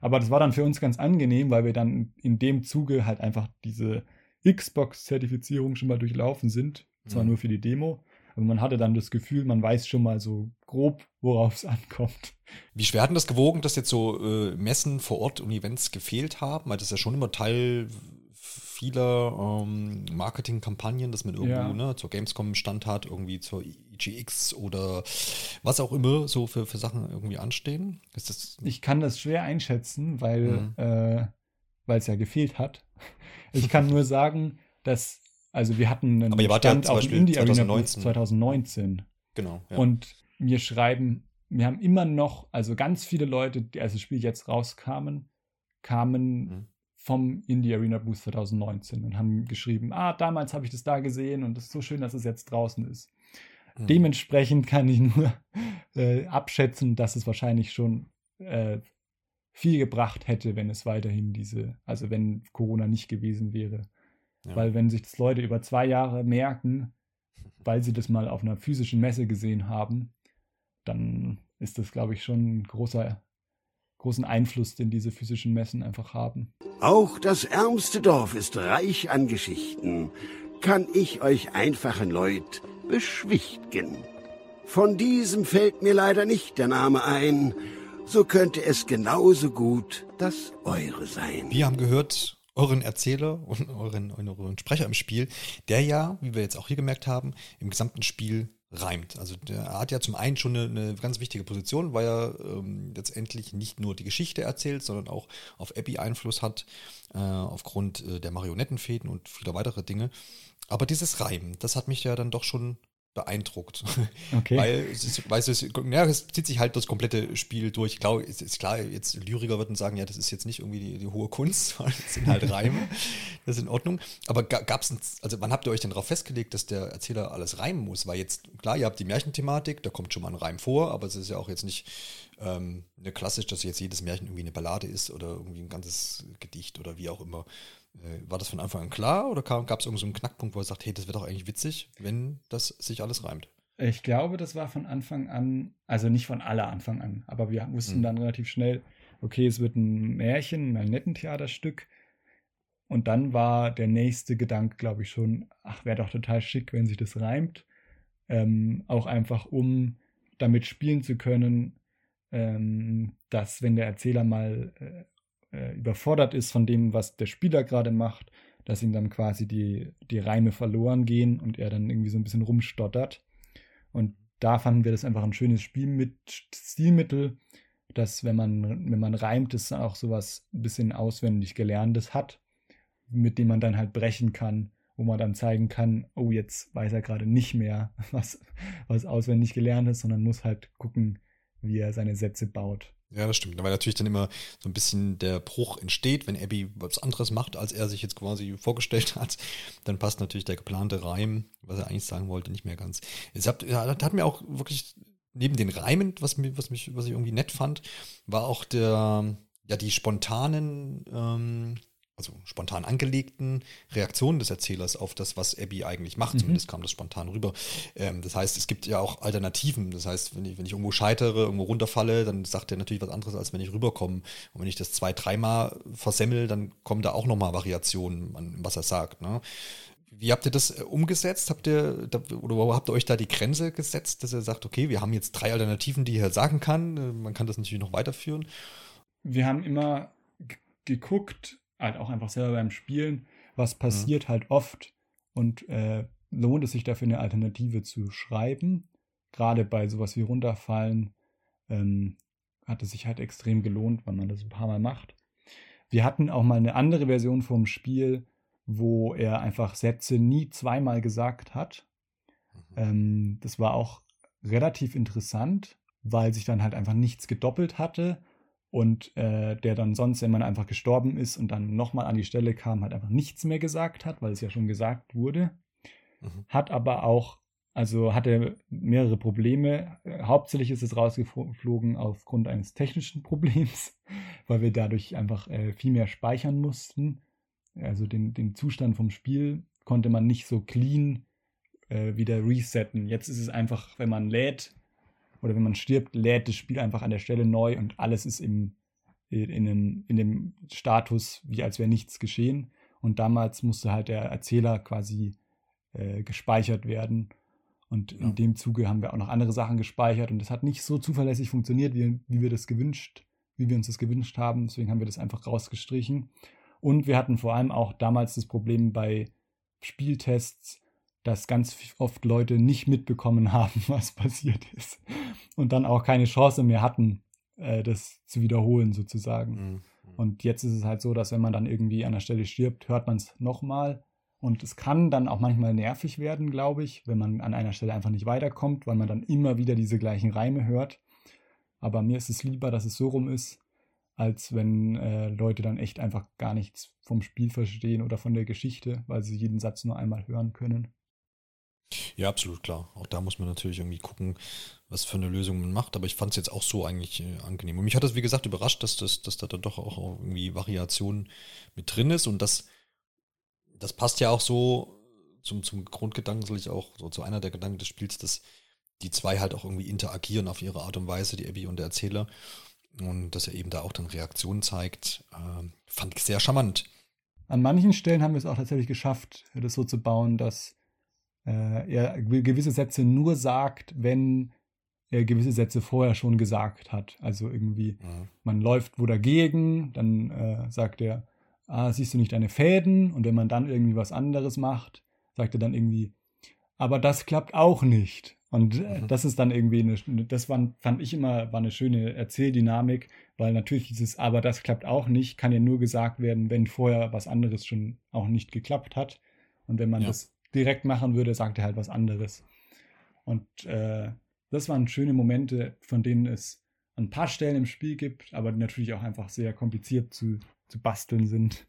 Aber das war dann für uns ganz angenehm, weil wir dann in dem Zuge halt einfach diese Xbox-Zertifizierung schon mal durchlaufen sind. Zwar mhm. nur für die Demo, aber man hatte dann das Gefühl, man weiß schon mal so grob, worauf es ankommt. Wie schwer hat denn das gewogen, dass jetzt so äh, Messen vor Ort und Events gefehlt haben? Weil das ist ja schon immer Teil vieler ähm, Marketingkampagnen, dass man irgendwo ja. ne, zur Gamescom Stand hat, irgendwie zur EGX oder was auch immer so für, für Sachen irgendwie anstehen. Ist das ich kann das schwer einschätzen, weil mhm. äh, es ja gefehlt hat. Ich kann nur sagen, dass also wir hatten einen Aber ihr wart Stand ja auf Indie 2019. 2019. Genau. Ja. Und mir schreiben, wir haben immer noch, also ganz viele Leute, die als das Spiel jetzt rauskamen, kamen mhm vom Indie Arena Boost 2019 und haben geschrieben, ah, damals habe ich das da gesehen und es ist so schön, dass es jetzt draußen ist. Mhm. Dementsprechend kann ich nur äh, abschätzen, dass es wahrscheinlich schon äh, viel gebracht hätte, wenn es weiterhin diese, also wenn Corona nicht gewesen wäre. Ja. Weil wenn sich das Leute über zwei Jahre merken, weil sie das mal auf einer physischen Messe gesehen haben, dann ist das, glaube ich, schon ein großer, großen Einfluss, den diese physischen Messen einfach haben. Auch das ärmste Dorf ist reich an Geschichten. Kann ich euch einfachen Leut beschwichtigen? Von diesem fällt mir leider nicht der Name ein, so könnte es genauso gut das eure sein. Wir haben gehört, euren Erzähler und euren, euren Sprecher im Spiel, der ja, wie wir jetzt auch hier gemerkt haben, im gesamten Spiel reimt. Also der hat ja zum einen schon eine, eine ganz wichtige Position, weil er ähm, letztendlich nicht nur die Geschichte erzählt, sondern auch auf Abby Einfluss hat, äh, aufgrund äh, der Marionettenfäden und vieler weitere Dinge. Aber dieses Reimen, das hat mich ja dann doch schon beeindruckt. Okay. Weil es, ist, weil es, ist, ja, es zieht sich halt das komplette Spiel durch. Ich glaube, es ist klar, jetzt Lyriker würden sagen, ja, das ist jetzt nicht irgendwie die, die hohe Kunst, weil es sind halt Reime. das ist in Ordnung. Aber gab es, also wann habt ihr euch denn darauf festgelegt, dass der Erzähler alles reimen muss? Weil jetzt, klar, ihr habt die Märchenthematik, da kommt schon mal ein Reim vor, aber es ist ja auch jetzt nicht ähm, ne, klassisch, dass jetzt jedes Märchen irgendwie eine Ballade ist oder irgendwie ein ganzes Gedicht oder wie auch immer. Äh, war das von Anfang an klar oder gab es irgendeinen so einen Knackpunkt, wo er sagt, hey, das wäre doch eigentlich witzig, wenn das sich alles reimt? Ich glaube, das war von Anfang an, also nicht von aller Anfang an, aber wir wussten mhm. dann relativ schnell, okay, es wird ein Märchen, ein netten Theaterstück. Und dann war der nächste Gedanke, glaube ich, schon, ach, wäre doch total schick, wenn sich das reimt. Ähm, auch einfach, um damit spielen zu können, ähm, dass wenn der Erzähler mal äh, überfordert ist von dem, was der Spieler gerade macht, dass ihm dann quasi die, die Reime verloren gehen und er dann irgendwie so ein bisschen rumstottert. Und da fanden wir das einfach ein schönes Spiel mit Stilmittel, dass wenn man, wenn man reimt, es auch sowas ein bisschen auswendig Gelerntes hat, mit dem man dann halt brechen kann, wo man dann zeigen kann, oh, jetzt weiß er gerade nicht mehr, was, was auswendig gelernt ist, sondern muss halt gucken, wie er seine Sätze baut. Ja, das stimmt. Weil natürlich dann immer so ein bisschen der Bruch entsteht, wenn Abby was anderes macht, als er sich jetzt quasi vorgestellt hat, dann passt natürlich der geplante Reim, was er eigentlich sagen wollte, nicht mehr ganz. Es hat, hat mir auch wirklich neben den Reimen, was was mich, was ich irgendwie nett fand, war auch der, ja, die spontanen ähm, also spontan angelegten Reaktionen des Erzählers auf das, was Abby eigentlich macht. Mhm. Zumindest kam das spontan rüber. Ähm, das heißt, es gibt ja auch Alternativen. Das heißt, wenn ich, wenn ich irgendwo scheitere, irgendwo runterfalle, dann sagt er natürlich was anderes, als wenn ich rüberkomme. Und wenn ich das zwei, dreimal versemmel, dann kommen da auch nochmal Variationen an, was er sagt. Ne? Wie habt ihr das äh, umgesetzt? Habt ihr, oder habt ihr euch da die Grenze gesetzt, dass er sagt, okay, wir haben jetzt drei Alternativen, die er sagen kann. Äh, man kann das natürlich noch weiterführen. Wir haben immer geguckt, halt auch einfach selber beim Spielen, was passiert mhm. halt oft und äh, lohnt es sich dafür eine Alternative zu schreiben. Gerade bei sowas wie runterfallen ähm, hat es sich halt extrem gelohnt, wenn man das ein paar Mal macht. Wir hatten auch mal eine andere Version vom Spiel, wo er einfach Sätze nie zweimal gesagt hat. Mhm. Ähm, das war auch relativ interessant, weil sich dann halt einfach nichts gedoppelt hatte und äh, der dann sonst, wenn man einfach gestorben ist und dann nochmal an die Stelle kam, halt einfach nichts mehr gesagt hat, weil es ja schon gesagt wurde. Mhm. Hat aber auch, also hatte mehrere Probleme. Hauptsächlich ist es rausgeflogen aufgrund eines technischen Problems, weil wir dadurch einfach äh, viel mehr speichern mussten. Also den, den Zustand vom Spiel konnte man nicht so clean äh, wieder resetten. Jetzt ist es einfach, wenn man lädt, oder wenn man stirbt, lädt das Spiel einfach an der Stelle neu und alles ist im, in, dem, in dem Status, wie als wäre nichts geschehen. Und damals musste halt der Erzähler quasi äh, gespeichert werden. Und ja. in dem Zuge haben wir auch noch andere Sachen gespeichert und das hat nicht so zuverlässig funktioniert, wie, wie wir das gewünscht, wie wir uns das gewünscht haben. Deswegen haben wir das einfach rausgestrichen. Und wir hatten vor allem auch damals das Problem bei Spieltests, dass ganz oft Leute nicht mitbekommen haben, was passiert ist. Und dann auch keine Chance mehr hatten, äh, das zu wiederholen sozusagen. Mhm. Und jetzt ist es halt so, dass wenn man dann irgendwie an der Stelle stirbt, hört man es nochmal. Und es kann dann auch manchmal nervig werden, glaube ich, wenn man an einer Stelle einfach nicht weiterkommt, weil man dann immer wieder diese gleichen Reime hört. Aber mir ist es lieber, dass es so rum ist, als wenn äh, Leute dann echt einfach gar nichts vom Spiel verstehen oder von der Geschichte, weil sie jeden Satz nur einmal hören können. Ja, absolut klar. Auch da muss man natürlich irgendwie gucken, was für eine Lösung man macht. Aber ich fand es jetzt auch so eigentlich äh, angenehm. Und mich hat das, wie gesagt, überrascht, dass, das, dass da dann doch auch irgendwie Variation mit drin ist. Und das, das passt ja auch so zum, zum Grundgedanken, soll ich auch so zu einer der Gedanken des Spiels, dass die zwei halt auch irgendwie interagieren auf ihre Art und Weise, die Abby und der Erzähler. Und dass er eben da auch dann Reaktionen zeigt, äh, fand ich sehr charmant. An manchen Stellen haben wir es auch tatsächlich geschafft, das so zu bauen, dass äh, er gewisse Sätze nur sagt, wenn er gewisse Sätze vorher schon gesagt hat. Also irgendwie, mhm. man läuft wo dagegen, dann äh, sagt er, ah, siehst du nicht deine Fäden? Und wenn man dann irgendwie was anderes macht, sagt er dann irgendwie, aber das klappt auch nicht. Und äh, mhm. das ist dann irgendwie eine, das war, fand ich immer, war eine schöne Erzähldynamik, weil natürlich dieses, aber das klappt auch nicht, kann ja nur gesagt werden, wenn vorher was anderes schon auch nicht geklappt hat. Und wenn man ja. das direkt machen würde, sagt er halt was anderes. Und äh, das waren schöne Momente, von denen es ein paar Stellen im Spiel gibt, aber die natürlich auch einfach sehr kompliziert zu, zu basteln sind.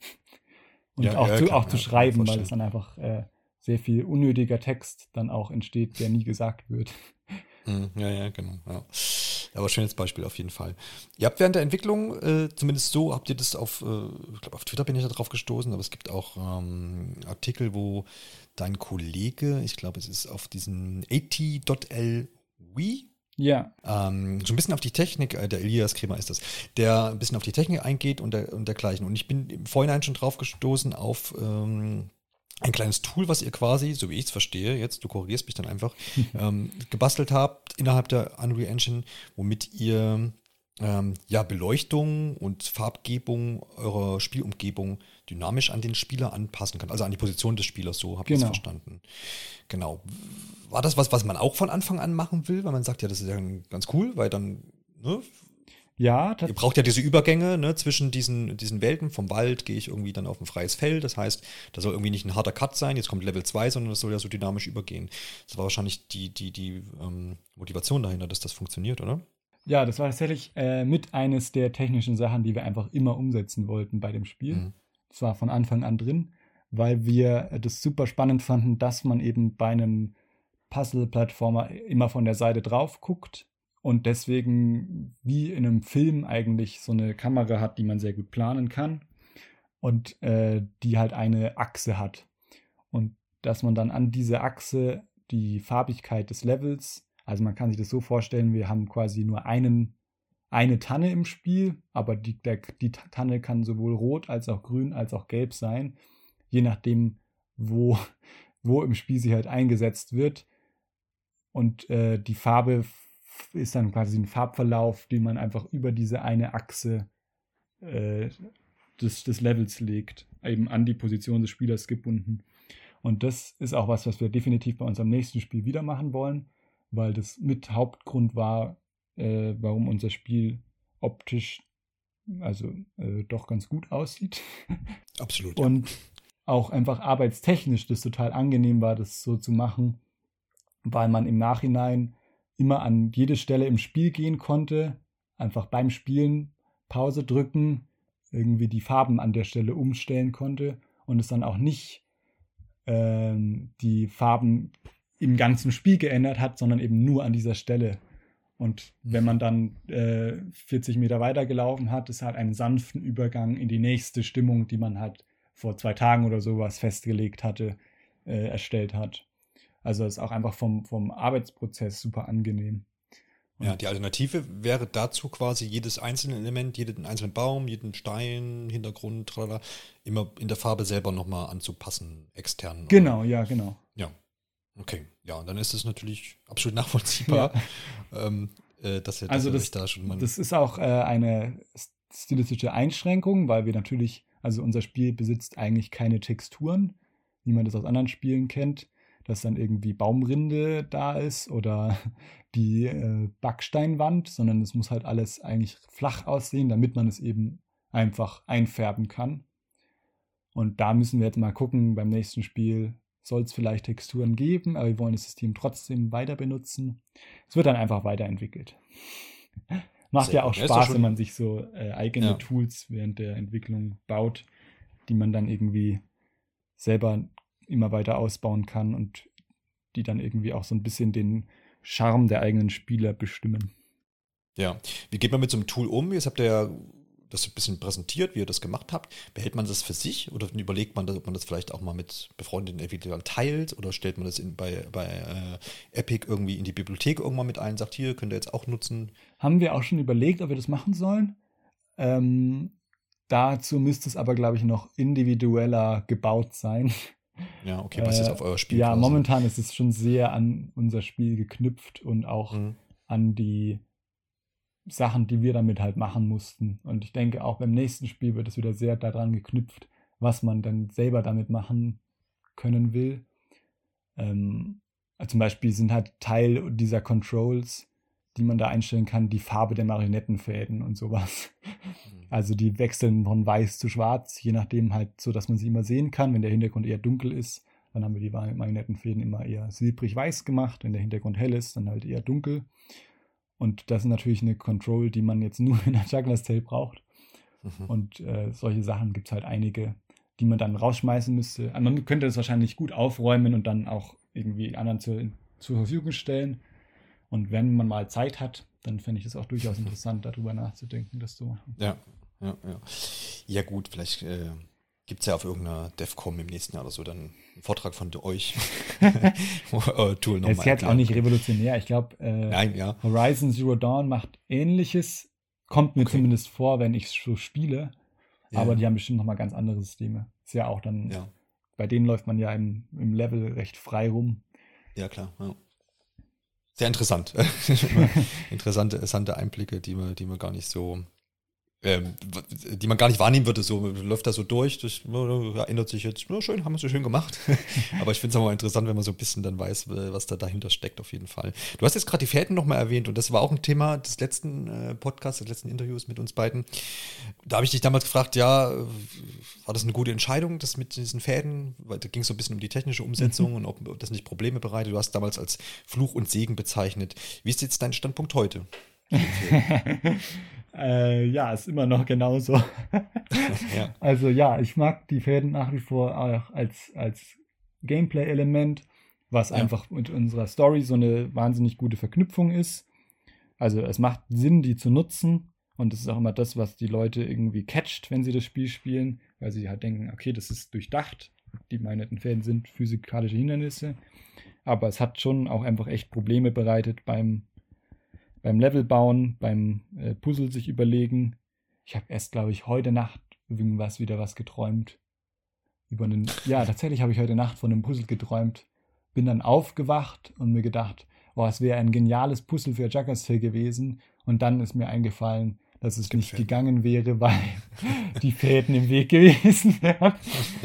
Und ja, auch, ja, zu, auch zu schreiben, weil es dann einfach äh, sehr viel unnötiger Text dann auch entsteht, der nie gesagt wird. Hm, ja, ja, genau. Ja. Aber schönes Beispiel auf jeden Fall. Ihr habt während der Entwicklung, äh, zumindest so, habt ihr das auf, äh, ich glaube, auf Twitter bin ich da drauf gestoßen, aber es gibt auch ähm, Artikel, wo dein Kollege, ich glaube, es ist auf diesen at.l Wii. Ja. Ähm, so ein bisschen auf die Technik, äh, der Elias Kremer ist das, der ein bisschen auf die Technik eingeht und, der, und dergleichen. Und ich bin im Vorhinein schon drauf gestoßen auf ähm, ein kleines Tool, was ihr quasi, so wie ich es verstehe, jetzt, du korrigierst mich dann einfach, ähm, gebastelt habt innerhalb der Unreal Engine, womit ihr ähm, ja, Beleuchtung und Farbgebung eurer Spielumgebung dynamisch an den Spieler anpassen kann. Also an die Position des Spielers, so habe ich genau. es verstanden. Genau. War das was, was man auch von Anfang an machen will? Weil man sagt, ja, das ist ja ganz cool, weil dann, ne, ja, Ihr braucht ja diese Übergänge ne, zwischen diesen, diesen Welten. Vom Wald gehe ich irgendwie dann auf ein freies Feld. Das heißt, da soll irgendwie nicht ein harter Cut sein, jetzt kommt Level 2, sondern das soll ja so dynamisch übergehen. Das war wahrscheinlich die, die, die ähm, Motivation dahinter, dass das funktioniert, oder? Ja, das war tatsächlich äh, mit eines der technischen Sachen, die wir einfach immer umsetzen wollten bei dem Spiel. Mhm. Das war von Anfang an drin, weil wir das super spannend fanden, dass man eben bei einem Puzzle-Plattformer immer von der Seite drauf guckt und deswegen wie in einem Film eigentlich so eine Kamera hat, die man sehr gut planen kann und äh, die halt eine Achse hat. Und dass man dann an diese Achse die Farbigkeit des Levels, also man kann sich das so vorstellen, wir haben quasi nur einen, eine Tanne im Spiel, aber die, der, die Tanne kann sowohl rot als auch grün als auch gelb sein, je nachdem, wo, wo im Spiel sie halt eingesetzt wird. Und äh, die Farbe ist dann quasi ein Farbverlauf, den man einfach über diese eine Achse äh, des, des Levels legt, eben an die Position des Spielers gebunden. Und das ist auch was, was wir definitiv bei unserem nächsten Spiel wieder machen wollen, weil das mit Hauptgrund war, äh, warum unser Spiel optisch also äh, doch ganz gut aussieht. Absolut. Und auch einfach arbeitstechnisch das total angenehm war, das so zu machen, weil man im Nachhinein immer an jede Stelle im Spiel gehen konnte, einfach beim Spielen Pause drücken, irgendwie die Farben an der Stelle umstellen konnte und es dann auch nicht ähm, die Farben im ganzen Spiel geändert hat, sondern eben nur an dieser Stelle. Und wenn man dann äh, 40 Meter weiter gelaufen hat, ist halt einen sanften Übergang in die nächste Stimmung, die man halt vor zwei Tagen oder sowas festgelegt hatte, äh, erstellt hat. Also ist auch einfach vom, vom Arbeitsprozess super angenehm. Und ja, die Alternative wäre dazu quasi jedes einzelne Element, jeden einzelnen Baum, jeden Stein, Hintergrund, tralala, immer in der Farbe selber nochmal anzupassen, extern. Genau, ja, genau. Ja. Okay, ja, und dann ist es natürlich absolut nachvollziehbar, ja. ähm, äh, dass ihr also das, da schon mal. Das ist auch äh, eine stilistische Einschränkung, weil wir natürlich, also unser Spiel besitzt eigentlich keine Texturen, wie man das aus anderen Spielen kennt dass dann irgendwie Baumrinde da ist oder die äh, Backsteinwand, sondern es muss halt alles eigentlich flach aussehen, damit man es eben einfach einfärben kann. Und da müssen wir jetzt mal gucken, beim nächsten Spiel soll es vielleicht Texturen geben, aber wir wollen das System trotzdem weiter benutzen. Es wird dann einfach weiterentwickelt. Macht Sehr ja auch Spaß, wenn man sich so äh, eigene ja. Tools während der Entwicklung baut, die man dann irgendwie selber immer weiter ausbauen kann und die dann irgendwie auch so ein bisschen den Charme der eigenen Spieler bestimmen. Ja, wie geht man mit so einem Tool um? Jetzt habt ihr ja das ein bisschen präsentiert, wie ihr das gemacht habt. Behält man das für sich oder überlegt man, ob man das vielleicht auch mal mit befreundeten Entwicklern teilt oder stellt man das in, bei, bei äh, Epic irgendwie in die Bibliothek irgendwann mit ein, sagt hier, könnt ihr jetzt auch nutzen? Haben wir auch schon überlegt, ob wir das machen sollen. Ähm, dazu müsste es aber, glaube ich, noch individueller gebaut sein. Ja, okay, was ist auf euer Spiel? Ja, quasi? momentan ist es schon sehr an unser Spiel geknüpft und auch mhm. an die Sachen, die wir damit halt machen mussten. Und ich denke, auch beim nächsten Spiel wird es wieder sehr daran geknüpft, was man dann selber damit machen können will. Ähm, zum Beispiel sind halt Teil dieser Controls, die man da einstellen kann, die Farbe der Marionettenfäden und sowas. Mhm. Also die wechseln von weiß zu schwarz, je nachdem halt so, dass man sie immer sehen kann. Wenn der Hintergrund eher dunkel ist, dann haben wir die Marionettenfäden immer eher silbrig-weiß gemacht. Wenn der Hintergrund hell ist, dann halt eher dunkel. Und das ist natürlich eine Control, die man jetzt nur in der Juggler's Tale braucht. Mhm. Und äh, solche Sachen gibt es halt einige, die man dann rausschmeißen müsste. Man könnte das wahrscheinlich gut aufräumen und dann auch irgendwie anderen zu, zur Verfügung stellen. Und wenn man mal Zeit hat, dann fände ich das auch durchaus interessant, darüber nachzudenken, das zu machen. Ja, ja, ja. Ja, gut, vielleicht äh, gibt es ja auf irgendeiner DEFCOM im nächsten Jahr oder so dann einen Vortrag von euch. Tool nochmal. Ist jetzt auch nicht revolutionär. Ich glaube, äh, ja. Horizon Zero Dawn macht ähnliches. Kommt mir okay. zumindest vor, wenn ich so spiele. Ja. Aber die haben bestimmt nochmal ganz andere Systeme. Ist ja auch dann, ja. bei denen läuft man ja im, im Level recht frei rum. Ja, klar. Ja. Sehr interessant. interessante, interessante Einblicke, die man, die man gar nicht so ähm, die man gar nicht wahrnehmen würde, so läuft da so durch, das erinnert sich jetzt, na schön, haben wir so schön gemacht. Aber ich finde es auch mal interessant, wenn man so ein bisschen dann weiß, was da dahinter steckt, auf jeden Fall. Du hast jetzt gerade die Fäden nochmal erwähnt und das war auch ein Thema des letzten äh, Podcasts, des letzten Interviews mit uns beiden. Da habe ich dich damals gefragt, ja, war das eine gute Entscheidung, das mit diesen Fäden? Weil da ging es so ein bisschen um die technische Umsetzung mhm. und ob, ob das nicht Probleme bereitet. Du hast damals als Fluch und Segen bezeichnet. Wie ist jetzt dein Standpunkt heute? Äh, ja, ist immer noch genauso. ja. Also ja, ich mag die Fäden nach wie vor auch als, als Gameplay-Element, was ja. einfach mit unserer Story so eine wahnsinnig gute Verknüpfung ist. Also es macht Sinn, die zu nutzen. Und das ist auch immer das, was die Leute irgendwie catcht, wenn sie das Spiel spielen, weil sie halt denken, okay, das ist durchdacht. Die meineten Fäden sind physikalische Hindernisse. Aber es hat schon auch einfach echt Probleme bereitet beim beim Level bauen, beim äh, Puzzle sich überlegen. Ich habe erst, glaube ich, heute Nacht irgendwas wieder was geträumt. Über einen, ja, tatsächlich habe ich heute Nacht von einem Puzzle geträumt. Bin dann aufgewacht und mir gedacht, oh, es wäre ein geniales Puzzle für Juggers Tale gewesen. Und dann ist mir eingefallen, dass es nicht gegangen wäre, weil die Fäden im Weg gewesen wären.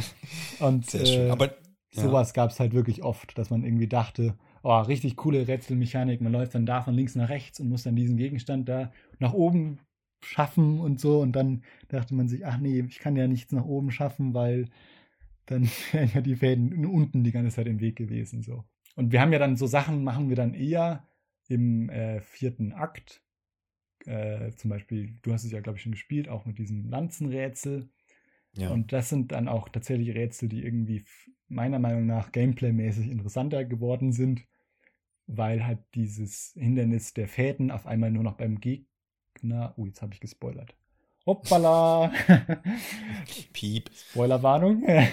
Und Sehr schön. Äh, Aber ja. sowas gab es halt wirklich oft, dass man irgendwie dachte, oh, richtig coole Rätselmechanik. Man läuft dann da von links nach rechts und muss dann diesen Gegenstand da nach oben schaffen und so. Und dann dachte man sich, ach nee, ich kann ja nichts nach oben schaffen, weil dann wären ja die Fäden unten die ganze Zeit im Weg gewesen. So. Und wir haben ja dann so Sachen, machen wir dann eher im äh, vierten Akt. Äh, zum Beispiel, du hast es ja, glaube ich, schon gespielt, auch mit diesem Lanzenrätsel. Ja. Und das sind dann auch tatsächlich Rätsel, die irgendwie meiner Meinung nach gameplaymäßig interessanter geworden sind, weil halt dieses Hindernis der Fäden auf einmal nur noch beim Gegner. Oh, jetzt habe ich gespoilert. Hoppala! Piep. Spoilerwarnung. äh,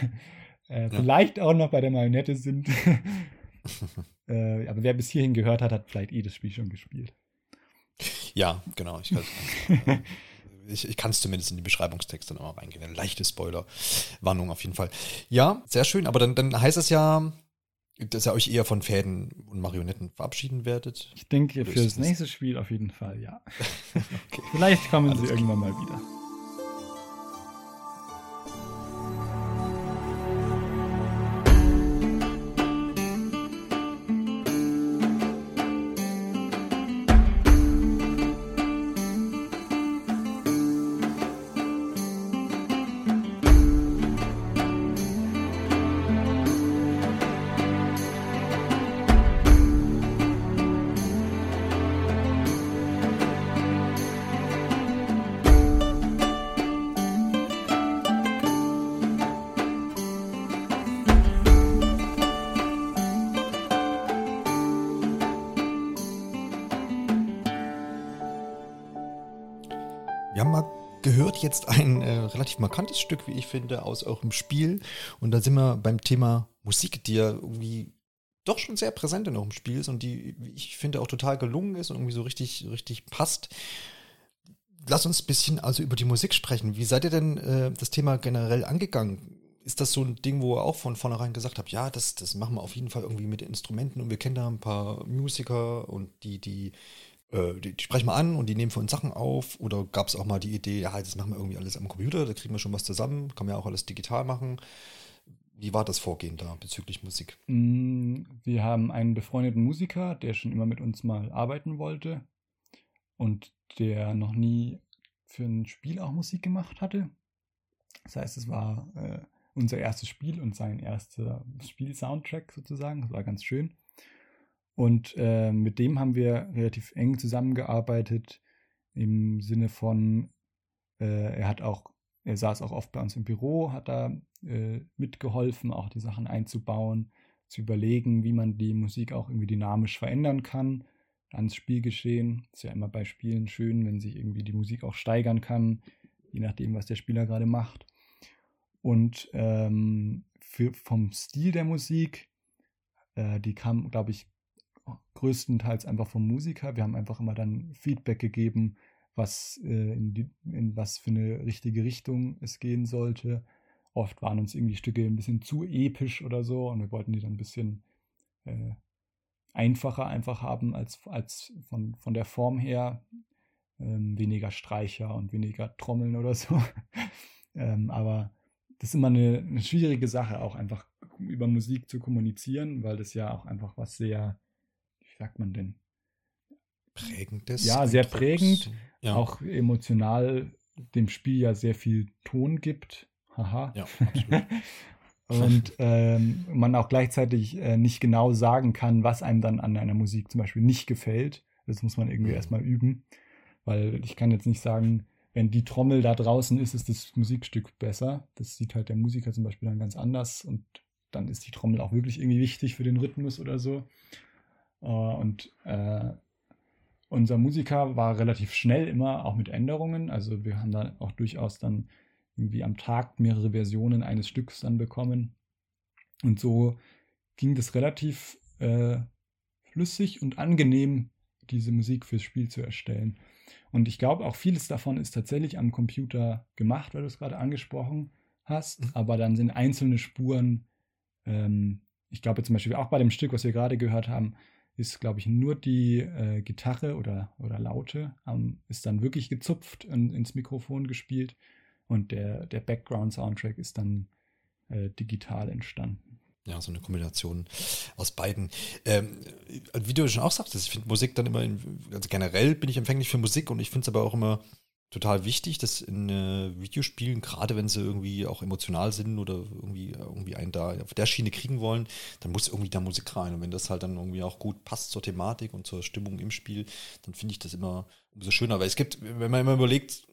ja. Vielleicht auch noch bei der Marionette sind. äh, aber wer bis hierhin gehört hat, hat vielleicht eh das Spiel schon gespielt. Ja, genau. Ich ich, ich kann es zumindest in die Beschreibungstexte noch reingehen. Eine leichte Spoiler-Warnung auf jeden Fall. Ja, sehr schön, aber dann, dann heißt es ja, dass ihr euch eher von Fäden und Marionetten verabschieden werdet. Ich denke, für das nächste Spiel auf jeden Fall, ja. okay. Vielleicht kommen Alles sie irgendwann mal wieder. Jetzt ein äh, relativ markantes Stück, wie ich finde, aus eurem Spiel. Und da sind wir beim Thema Musik, die ja irgendwie doch schon sehr präsent in eurem Spiel ist und die, wie ich finde, auch total gelungen ist und irgendwie so richtig, richtig passt. Lass uns ein bisschen also über die Musik sprechen. Wie seid ihr denn äh, das Thema generell angegangen? Ist das so ein Ding, wo ihr auch von vornherein gesagt habt, ja, das, das machen wir auf jeden Fall irgendwie mit Instrumenten und wir kennen da ein paar Musiker und die, die äh, die, die, sprechen wir an und die nehmen für uns Sachen auf. Oder gab es auch mal die Idee, ja, das machen wir irgendwie alles am Computer, da kriegen wir schon was zusammen, kann man ja auch alles digital machen. Wie war das Vorgehen da bezüglich Musik? Mm, wir haben einen befreundeten Musiker, der schon immer mit uns mal arbeiten wollte und der noch nie für ein Spiel auch Musik gemacht hatte. Das heißt, es war äh, unser erstes Spiel und sein erster Spiel-Soundtrack sozusagen. Das war ganz schön. Und äh, mit dem haben wir relativ eng zusammengearbeitet im Sinne von, äh, er hat auch, er saß auch oft bei uns im Büro, hat da äh, mitgeholfen, auch die Sachen einzubauen, zu überlegen, wie man die Musik auch irgendwie dynamisch verändern kann ans Spielgeschehen. Ist ja immer bei Spielen schön, wenn sich irgendwie die Musik auch steigern kann, je nachdem, was der Spieler gerade macht. Und ähm, für, vom Stil der Musik, äh, die kam, glaube ich, größtenteils einfach vom Musiker. Wir haben einfach immer dann Feedback gegeben, was äh, in, die, in was für eine richtige Richtung es gehen sollte. Oft waren uns irgendwie Stücke ein bisschen zu episch oder so und wir wollten die dann ein bisschen äh, einfacher einfach haben als, als von, von der Form her. Ähm, weniger Streicher und weniger Trommeln oder so. ähm, aber das ist immer eine, eine schwierige Sache, auch einfach über Musik zu kommunizieren, weil das ja auch einfach was sehr sagt man denn? Prägendes. Ja, sehr prägend. Ja. Auch emotional dem Spiel ja sehr viel Ton gibt. Haha. Ja, absolut. und ähm, man auch gleichzeitig äh, nicht genau sagen kann, was einem dann an einer Musik zum Beispiel nicht gefällt. Das muss man irgendwie mhm. erstmal üben. Weil ich kann jetzt nicht sagen, wenn die Trommel da draußen ist, ist das Musikstück besser. Das sieht halt der Musiker zum Beispiel dann ganz anders und dann ist die Trommel auch wirklich irgendwie wichtig für den Rhythmus oder so. Äh, und äh, unser Musiker war relativ schnell immer, auch mit Änderungen. Also wir haben da auch durchaus dann irgendwie am Tag mehrere Versionen eines Stücks dann bekommen. Und so ging das relativ äh, flüssig und angenehm, diese Musik fürs Spiel zu erstellen. Und ich glaube, auch vieles davon ist tatsächlich am Computer gemacht, weil du es gerade angesprochen hast. Mhm. Aber dann sind einzelne Spuren, ähm, ich glaube zum Beispiel auch bei dem Stück, was wir gerade gehört haben, ist, glaube ich, nur die äh, Gitarre oder, oder Laute, ähm, ist dann wirklich gezupft und ins Mikrofon gespielt und der, der Background-Soundtrack ist dann äh, digital entstanden. Ja, so eine Kombination aus beiden. Ähm, wie du schon auch sagtest, ich finde Musik dann immer, in, also generell bin ich empfänglich für Musik und ich finde es aber auch immer total wichtig, dass in äh, Videospielen, gerade wenn sie irgendwie auch emotional sind oder irgendwie, irgendwie einen da auf der Schiene kriegen wollen, dann muss irgendwie da Musik rein. Und wenn das halt dann irgendwie auch gut passt zur Thematik und zur Stimmung im Spiel, dann finde ich das immer umso schöner. Weil es gibt, wenn man immer überlegt,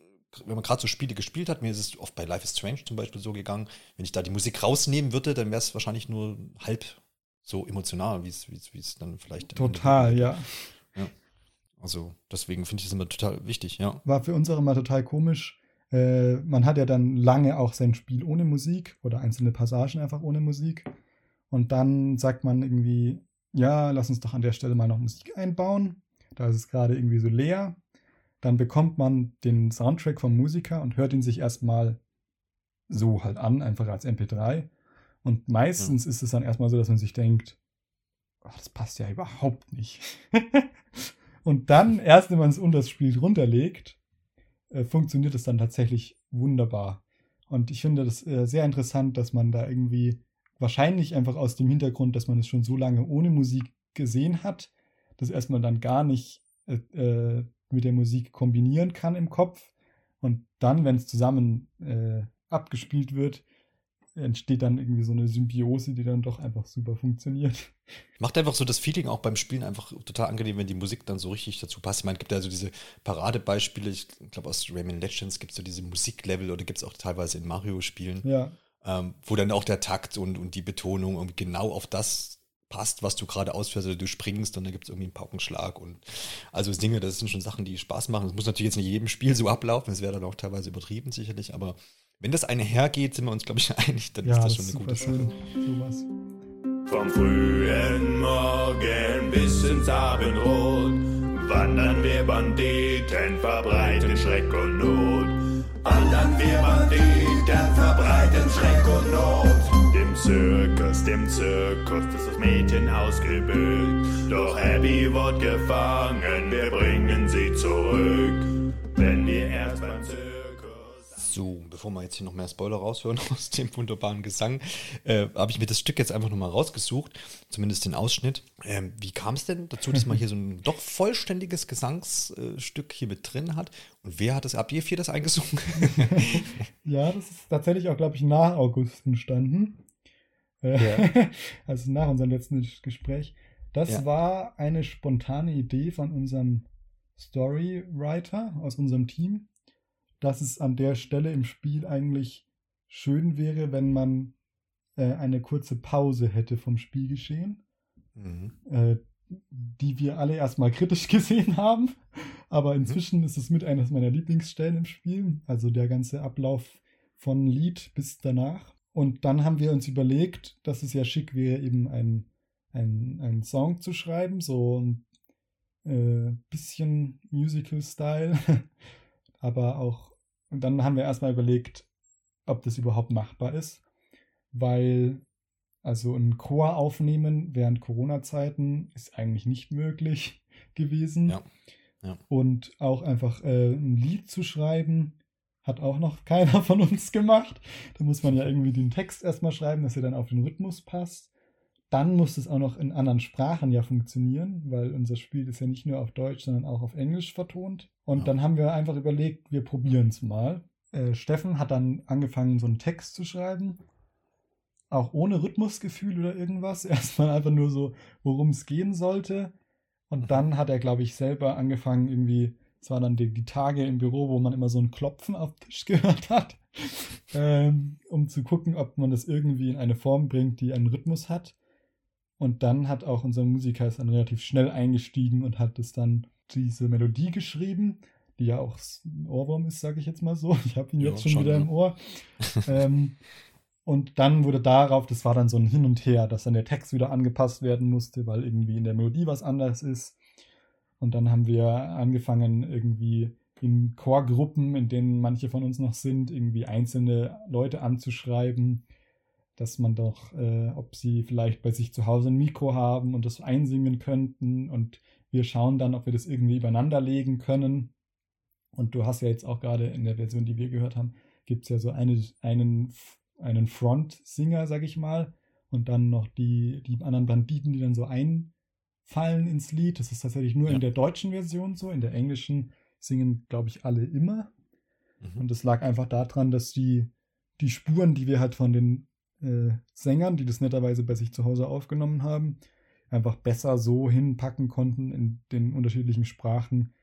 wenn man gerade so Spiele gespielt hat, mir ist es oft bei Life is Strange zum Beispiel so gegangen, wenn ich da die Musik rausnehmen würde, dann wäre es wahrscheinlich nur halb so emotional, wie es dann vielleicht. Total, ja. Also deswegen finde ich das immer total wichtig, ja. War für uns auch immer total komisch. Äh, man hat ja dann lange auch sein Spiel ohne Musik oder einzelne Passagen einfach ohne Musik. Und dann sagt man irgendwie, ja, lass uns doch an der Stelle mal noch Musik einbauen. Da ist es gerade irgendwie so leer. Dann bekommt man den Soundtrack vom Musiker und hört ihn sich erstmal so halt an, einfach als MP3. Und meistens ja. ist es dann erstmal so, dass man sich denkt, oh, das passt ja überhaupt nicht. Und dann, erst wenn man es unter das Spiel runterlegt, äh, funktioniert es dann tatsächlich wunderbar. Und ich finde das äh, sehr interessant, dass man da irgendwie wahrscheinlich einfach aus dem Hintergrund, dass man es schon so lange ohne Musik gesehen hat, das erstmal dann gar nicht äh, äh mit der Musik kombinieren kann im Kopf. Und dann, wenn es zusammen äh, abgespielt wird, entsteht dann irgendwie so eine Symbiose, die dann doch einfach super funktioniert. Macht einfach so das Feeling auch beim Spielen einfach total angenehm, wenn die Musik dann so richtig dazu passt. Ich meine, es gibt ja so diese Paradebeispiele, ich glaube aus Rayman Legends gibt es so diese Musiklevel oder gibt es auch teilweise in Mario-Spielen, ja. ähm, wo dann auch der Takt und, und die Betonung irgendwie genau auf das passt, was du gerade ausführst oder du springst und dann gibt es irgendwie einen Paukenschlag und also Dinge, das sind schon Sachen, die Spaß machen. Das muss natürlich jetzt nicht in jedem Spiel so ablaufen, das wäre dann auch teilweise übertrieben sicherlich, aber wenn das eine hergeht, sind wir uns, glaube ich, einig, dann ja, ist das, schon eine gute Sache. Sowas. Vom frühen Morgen bis ins Abendrot wandern wir Banditen, verbreiten Schreck und Not. Wandern wir Banditen, verbreiten Schreck und Not. Dem Zirkus, dem Zirkus, das das Mädchen ausgebildet. Doch Abby wird gefangen, wir bringen sie zurück. Wenn wir erst so, bevor wir jetzt hier noch mehr Spoiler raushören aus dem wunderbaren Gesang, äh, habe ich mir das Stück jetzt einfach nochmal rausgesucht, zumindest den Ausschnitt. Ähm, wie kam es denn dazu, dass man hier so ein doch vollständiges Gesangsstück hier mit drin hat? Und wer hat das, habt ihr vier das eingesungen? ja, das ist tatsächlich auch, glaube ich, nach August entstanden. Äh, ja. also nach unserem letzten Gespräch. Das ja. war eine spontane Idee von unserem Storywriter aus unserem Team dass es an der Stelle im Spiel eigentlich schön wäre, wenn man äh, eine kurze Pause hätte vom Spielgeschehen, mhm. äh, die wir alle erstmal kritisch gesehen haben. Aber mhm. inzwischen mhm. ist es mit eines meiner Lieblingsstellen im Spiel, also der ganze Ablauf von Lied bis danach. Und dann haben wir uns überlegt, dass es ja schick wäre, eben ein, ein, einen Song zu schreiben, so ein äh, bisschen Musical-Style, aber auch und dann haben wir erstmal überlegt, ob das überhaupt machbar ist, weil also ein Chor aufnehmen während Corona-Zeiten ist eigentlich nicht möglich gewesen. Ja. Ja. Und auch einfach äh, ein Lied zu schreiben, hat auch noch keiner von uns gemacht. Da muss man ja irgendwie den Text erstmal schreiben, dass er dann auf den Rhythmus passt. Dann muss es auch noch in anderen Sprachen ja funktionieren, weil unser Spiel ist ja nicht nur auf Deutsch, sondern auch auf Englisch vertont. Und ja. dann haben wir einfach überlegt, wir probieren es mal. Äh, Steffen hat dann angefangen, so einen Text zu schreiben. Auch ohne Rhythmusgefühl oder irgendwas. Erstmal einfach nur so, worum es gehen sollte. Und mhm. dann hat er, glaube ich, selber angefangen, irgendwie, es waren dann die, die, Tage im Büro, wo man immer so ein Klopfen auf den Tisch gehört hat, ähm, um zu gucken, ob man das irgendwie in eine Form bringt, die einen Rhythmus hat. Und dann hat auch unser Musiker ist dann relativ schnell eingestiegen und hat es dann diese Melodie geschrieben, die ja auch ein Ohrwurm ist, sage ich jetzt mal so. Ich habe ihn ja, jetzt schon, schon, wieder ja. im Ohr. ähm, und dann wurde darauf, das war dann so ein Hin und Her, dass dann der Text wieder angepasst werden musste, weil irgendwie in der Melodie was anderes ist. Und dann haben wir angefangen, irgendwie in Chorgruppen, in denen manche von uns noch sind, irgendwie einzelne Leute anzuschreiben, dass man doch, äh, ob sie vielleicht bei sich zu Hause ein Mikro haben und das einsingen könnten. Und wir schauen dann, ob wir das irgendwie übereinander legen können. Und du hast ja jetzt auch gerade in der Version, die wir gehört haben, gibt es ja so eine, einen, einen Front-Singer, sag ich mal, und dann noch die, die anderen Banditen, die dann so einfallen ins Lied. Das ist tatsächlich nur ja. in der deutschen Version so. In der englischen singen, glaube ich, alle immer. Mhm. Und das lag einfach daran, dass die, die Spuren, die wir halt von den äh, Sängern, die das netterweise bei sich zu Hause aufgenommen haben, einfach besser so hinpacken konnten in den unterschiedlichen Sprachen,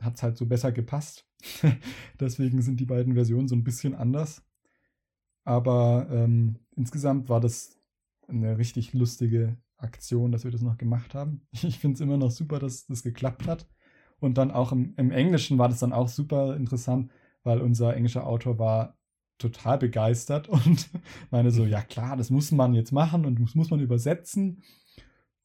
hat es halt so besser gepasst. Deswegen sind die beiden Versionen so ein bisschen anders. Aber ähm, insgesamt war das eine richtig lustige Aktion, dass wir das noch gemacht haben. Ich finde es immer noch super, dass das geklappt hat. Und dann auch im, im Englischen war das dann auch super interessant, weil unser englischer Autor war total begeistert und meine so, ja klar, das muss man jetzt machen und das muss man übersetzen.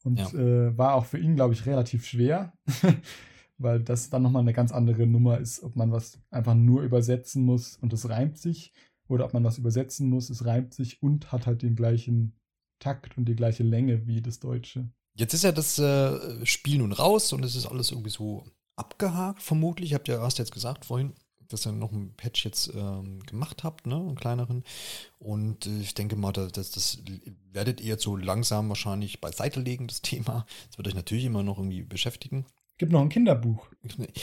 Und ja. äh, war auch für ihn, glaube ich, relativ schwer, weil das dann nochmal eine ganz andere Nummer ist, ob man was einfach nur übersetzen muss und es reimt sich oder ob man was übersetzen muss, es reimt sich und hat halt den gleichen Takt und die gleiche Länge wie das Deutsche. Jetzt ist ja das äh, Spiel nun raus und es ist alles irgendwie so abgehakt, vermutlich. Habt ihr erst jetzt gesagt vorhin, dass ihr noch ein Patch jetzt ähm, gemacht habt, ne, einen kleineren. Und äh, ich denke mal, das, das werdet ihr jetzt so langsam wahrscheinlich beiseite legen, das Thema. Das wird euch natürlich immer noch irgendwie beschäftigen. Gibt noch ein Kinderbuch.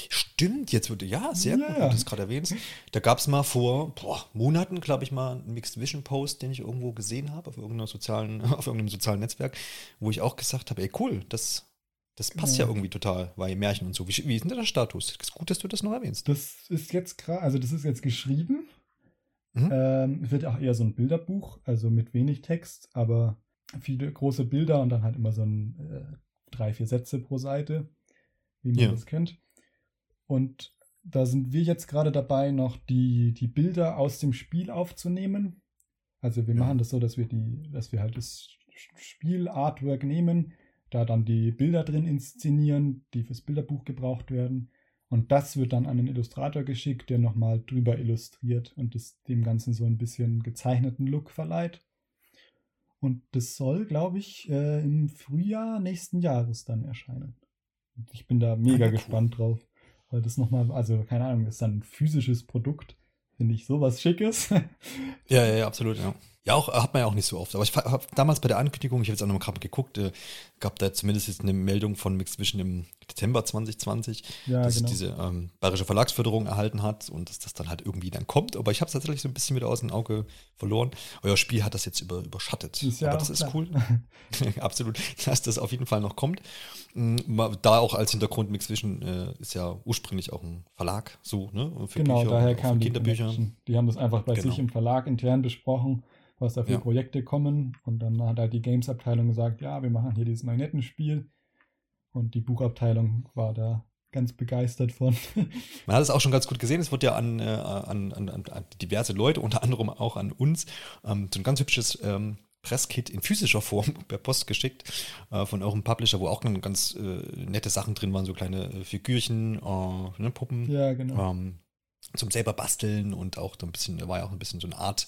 Stimmt, jetzt würde, ja, sehr ja. gut, wenn du das gerade erwähnst. Da gab es mal vor boah, Monaten, glaube ich, mal einen Mixed Vision Post, den ich irgendwo gesehen habe, auf irgendeiner sozialen, auf irgendeinem sozialen Netzwerk, wo ich auch gesagt habe, ey cool, das das passt genau. ja irgendwie total, weil Märchen und so. Wie, wie ist denn der Status? Ist gut, dass du das noch erwähnst. Das ist jetzt gerade, also das ist jetzt geschrieben. Mhm. Ähm, wird auch eher so ein Bilderbuch, also mit wenig Text, aber viele große Bilder und dann halt immer so ein äh, drei, vier Sätze pro Seite, wie man Ja. das kennt. Und da sind wir jetzt gerade dabei, noch die, die Bilder aus dem Spiel aufzunehmen. Also wir Ja. machen das so, dass wir die, dass wir halt das Spiel-Artwork nehmen, da dann die Bilder drin inszenieren, die fürs Bilderbuch gebraucht werden. Und das wird dann an den Illustrator geschickt, der nochmal drüber illustriert und das dem Ganzen so ein bisschen gezeichneten Look verleiht. Und das soll, glaube ich, äh, im Frühjahr nächsten Jahres dann erscheinen. Und ich bin da mega ja, cool. gespannt drauf. Weil das nochmal, also keine Ahnung, ist dann ein physisches Produkt. Finde ich sowas Schickes. Ja, ja, ja, absolut, ja. Ja, auch hat man ja auch nicht so oft. Aber ich habe damals bei der Ankündigung, ich habe jetzt auch noch mal gerade geguckt, äh, gab da zumindest jetzt eine Meldung von Mixed Vision im Dezember 2020, ja, dass genau. es diese ähm, bayerische Verlagsförderung erhalten hat und dass das dann halt irgendwie dann kommt. Aber ich habe es tatsächlich so ein bisschen wieder aus dem Auge verloren. Euer Spiel hat das jetzt über, überschattet. Ist ja Aber das ist klar. cool. Absolut, dass das auf jeden Fall noch kommt. Mm, Da auch als Hintergrund Mixed Vision äh, ist ja ursprünglich auch ein Verlag, so, ne? Für genau, Bücher daher und auch für kam die Kinderbücher. Connection. Die haben das einfach bei Genau. sich im Verlag intern besprochen, was da für Ja. Projekte kommen. Und dann hat halt die Games-Abteilung gesagt, ja, wir machen hier dieses Marionettenspiel. Und die Buchabteilung war da ganz begeistert von. Man hat es auch schon ganz gut gesehen. Es wird ja an, äh, an, an, an diverse Leute, unter anderem auch an uns, ähm, so ein ganz hübsches ähm, Presskit in physischer Form per Post geschickt äh, von eurem Publisher, wo auch dann ganz äh, nette Sachen drin waren, so kleine äh, Figürchen, äh, ne, Puppen ja, genau. ähm, zum selber basteln und auch so ein bisschen, da war ja auch ein bisschen so eine Art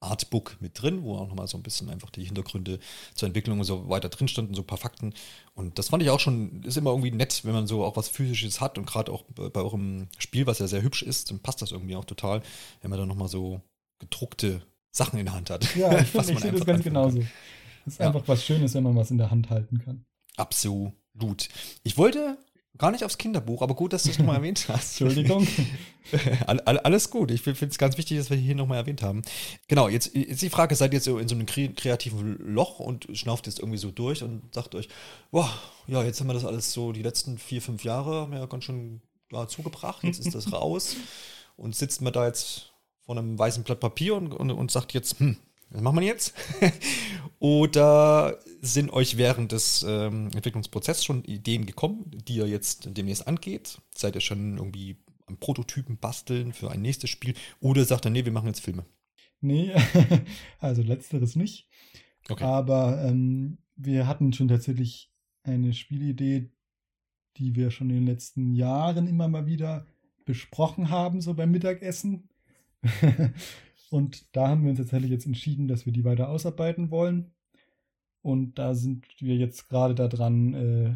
Artbook mit drin, wo auch nochmal so ein bisschen einfach die Hintergründe zur Entwicklung und so weiter drin standen, so ein paar Fakten. Und das fand ich auch schon, ist immer irgendwie nett, wenn man so auch was Physisches hat und gerade auch bei eurem Spiel, was ja sehr hübsch ist, dann passt das irgendwie auch total, wenn man da nochmal so gedruckte Sachen in der Hand hat. Ja, ich, finde, ich sehe das ganz anfangen kann. genauso. Das ist Ja. einfach was Schönes, wenn man was in der Hand halten kann. Absolut. Ich wollte gar nicht aufs Kinderbuch, aber gut, dass du es nochmal erwähnt hast. Entschuldigung. All, all, alles gut. Ich finde es ganz wichtig, dass wir hier nochmal erwähnt haben. Genau, jetzt ist die Frage, seid ihr jetzt so in so einem kre kreativen Loch und schnauft jetzt irgendwie so durch und sagt euch, boah, ja, jetzt haben wir das alles so die letzten vier, fünf Jahre haben wir ja ganz schön ja, zugebracht, jetzt ist das raus und sitzt man da jetzt vor einem weißen Blatt Papier und, und, und sagt jetzt, hm, was machen wir jetzt? Oder sind euch während des ähm, Entwicklungsprozesses schon Ideen gekommen, die ihr jetzt demnächst angeht? Seid ihr schon irgendwie am Prototypen basteln für ein nächstes Spiel? Oder sagt ihr, nee, wir machen jetzt Filme? Nee, also letzteres nicht. Okay. Aber ähm, wir hatten schon tatsächlich eine Spielidee, die wir schon in den letzten Jahren immer mal wieder besprochen haben, so beim Mittagessen. Und da haben wir uns tatsächlich jetzt entschieden, dass wir die weiter ausarbeiten wollen. Und da sind wir jetzt gerade daran, äh,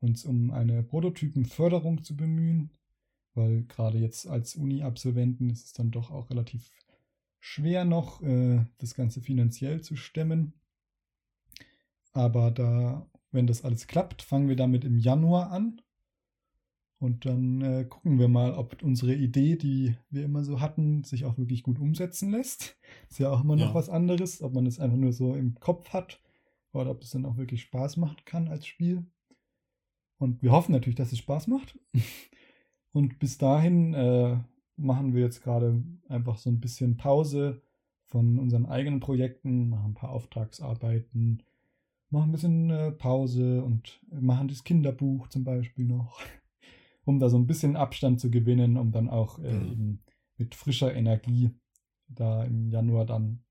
uns um eine Prototypenförderung zu bemühen, weil gerade jetzt als Uni-Absolventen ist es dann doch auch relativ schwer noch, äh, das Ganze finanziell zu stemmen. Aber da, wenn das alles klappt, fangen wir damit im Januar an. Und dann äh, gucken wir mal, ob unsere Idee, die wir immer so hatten, sich auch wirklich gut umsetzen lässt. Ist ja auch immer noch Ja. was anderes, ob man das einfach nur so im Kopf hat oder ob es dann auch wirklich Spaß machen kann als Spiel. Und wir hoffen natürlich, dass es Spaß macht. Und bis dahin äh, machen wir jetzt gerade einfach so ein bisschen Pause von unseren eigenen Projekten, machen ein paar Auftragsarbeiten, machen ein bisschen äh, Pause und machen das Kinderbuch zum Beispiel noch, um da so ein bisschen Abstand zu gewinnen, um dann auch äh, Mhm. eben mit frischer Energie da im Januar dann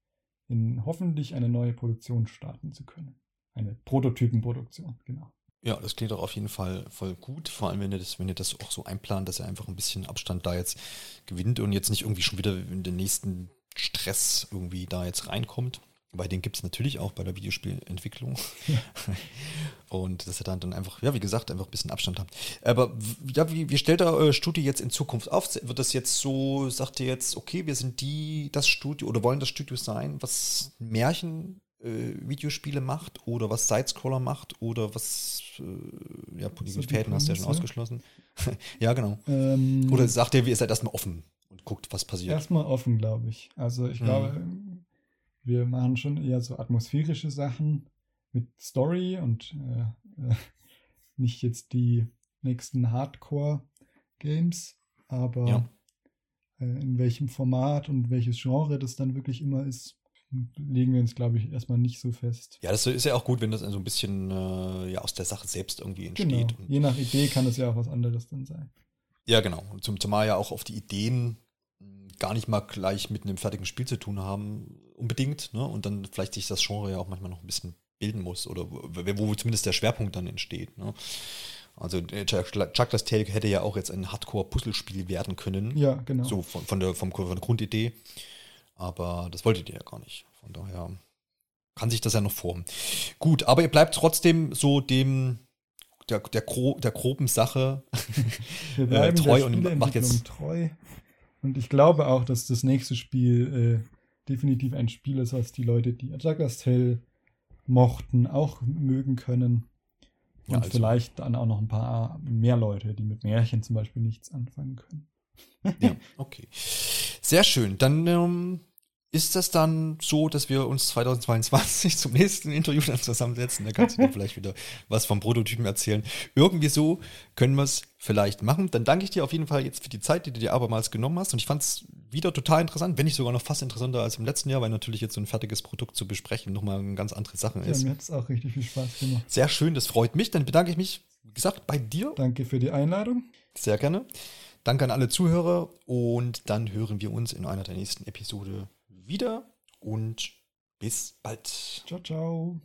in hoffentlich eine neue Produktion starten zu können. Eine Prototypenproduktion, genau. Ja, das klingt doch auf jeden Fall voll gut. Vor allem, wenn ihr das, wenn ihr das auch so einplant, dass ihr einfach ein bisschen Abstand da jetzt gewinnt und jetzt nicht irgendwie schon wieder in den nächsten Stress irgendwie da jetzt reinkommt. Weil den gibt es natürlich auch bei der Videospielentwicklung. Und dass ihr dann, dann einfach, ja, wie gesagt, einfach ein bisschen Abstand habt. Aber ja, wie, wie stellt ihr euer Studio jetzt in Zukunft auf? Wird das jetzt so, sagt ihr jetzt, okay, wir sind die, das Studio oder wollen das Studio sein, was Märchen äh, Videospiele macht oder was Sidescroller macht oder was äh, ja, Fäden hast du ja schon ausgeschlossen. ja, genau. Ähm, Oder sagt ihr, ihr seid erstmal offen und guckt, was passiert. Erstmal offen, glaube ich. Also ich Mhm. glaube, wir machen schon eher so atmosphärische Sachen mit Story und äh, äh, nicht jetzt die nächsten Hardcore-Games, aber Ja. äh, in welchem Format und welches Genre das dann wirklich immer ist, legen wir uns, glaube ich, erstmal nicht so fest. Ja, das ist ja auch gut, wenn das so ein bisschen äh, ja, aus der Sache selbst irgendwie entsteht. Genau. Je nach Idee kann es ja auch was anderes dann sein. Ja, genau. Zum, zumal ja auch auf die Ideen gar nicht mal gleich mit einem fertigen Spiel zu tun haben, unbedingt. Ne? Und dann vielleicht sich das Genre ja auch manchmal noch ein bisschen bilden muss oder wo, wo zumindest der Schwerpunkt dann entsteht. Ne? Also Chuckler's Tale hätte ja auch jetzt ein Hardcore-Puzzlespiel werden können. Ja, genau. So von, von, der, vom, von der Grundidee. Aber das wolltet ihr ja gar nicht. Von daher kann sich das ja noch formen. Gut, aber ihr bleibt trotzdem so dem der, der, gro der groben Sache äh, treu und macht jetzt treu. Und ich glaube auch, dass das nächste Spiel äh, definitiv ein Spiel ist, was die Leute, die Attackers Tale mochten, auch mögen können. Und ja, also. vielleicht dann auch noch ein paar mehr Leute, die mit Märchen zum Beispiel nichts anfangen können. ja, okay. Sehr schön. Dann ähm, ist das dann so, dass wir uns 2022 zum nächsten Interview dann zusammensetzen? Da kannst du dir vielleicht wieder was vom Prototypen erzählen. Irgendwie so können wir es vielleicht machen. Dann danke ich dir auf jeden Fall jetzt für die Zeit, die du dir abermals genommen hast. Und ich fand es wieder total interessant, wenn nicht sogar noch fast interessanter als im letzten Jahr, weil natürlich jetzt so ein fertiges Produkt zu besprechen nochmal eine ganz andere Sache ist. Ja, mir hat es auch richtig viel Spaß gemacht. Sehr schön, das freut mich. Dann bedanke ich mich, wie gesagt, bei dir. Danke für die Einladung. Sehr gerne. Danke an alle Zuhörer und dann hören wir uns in einer der nächsten Episode wieder und bis bald. Ciao, ciao.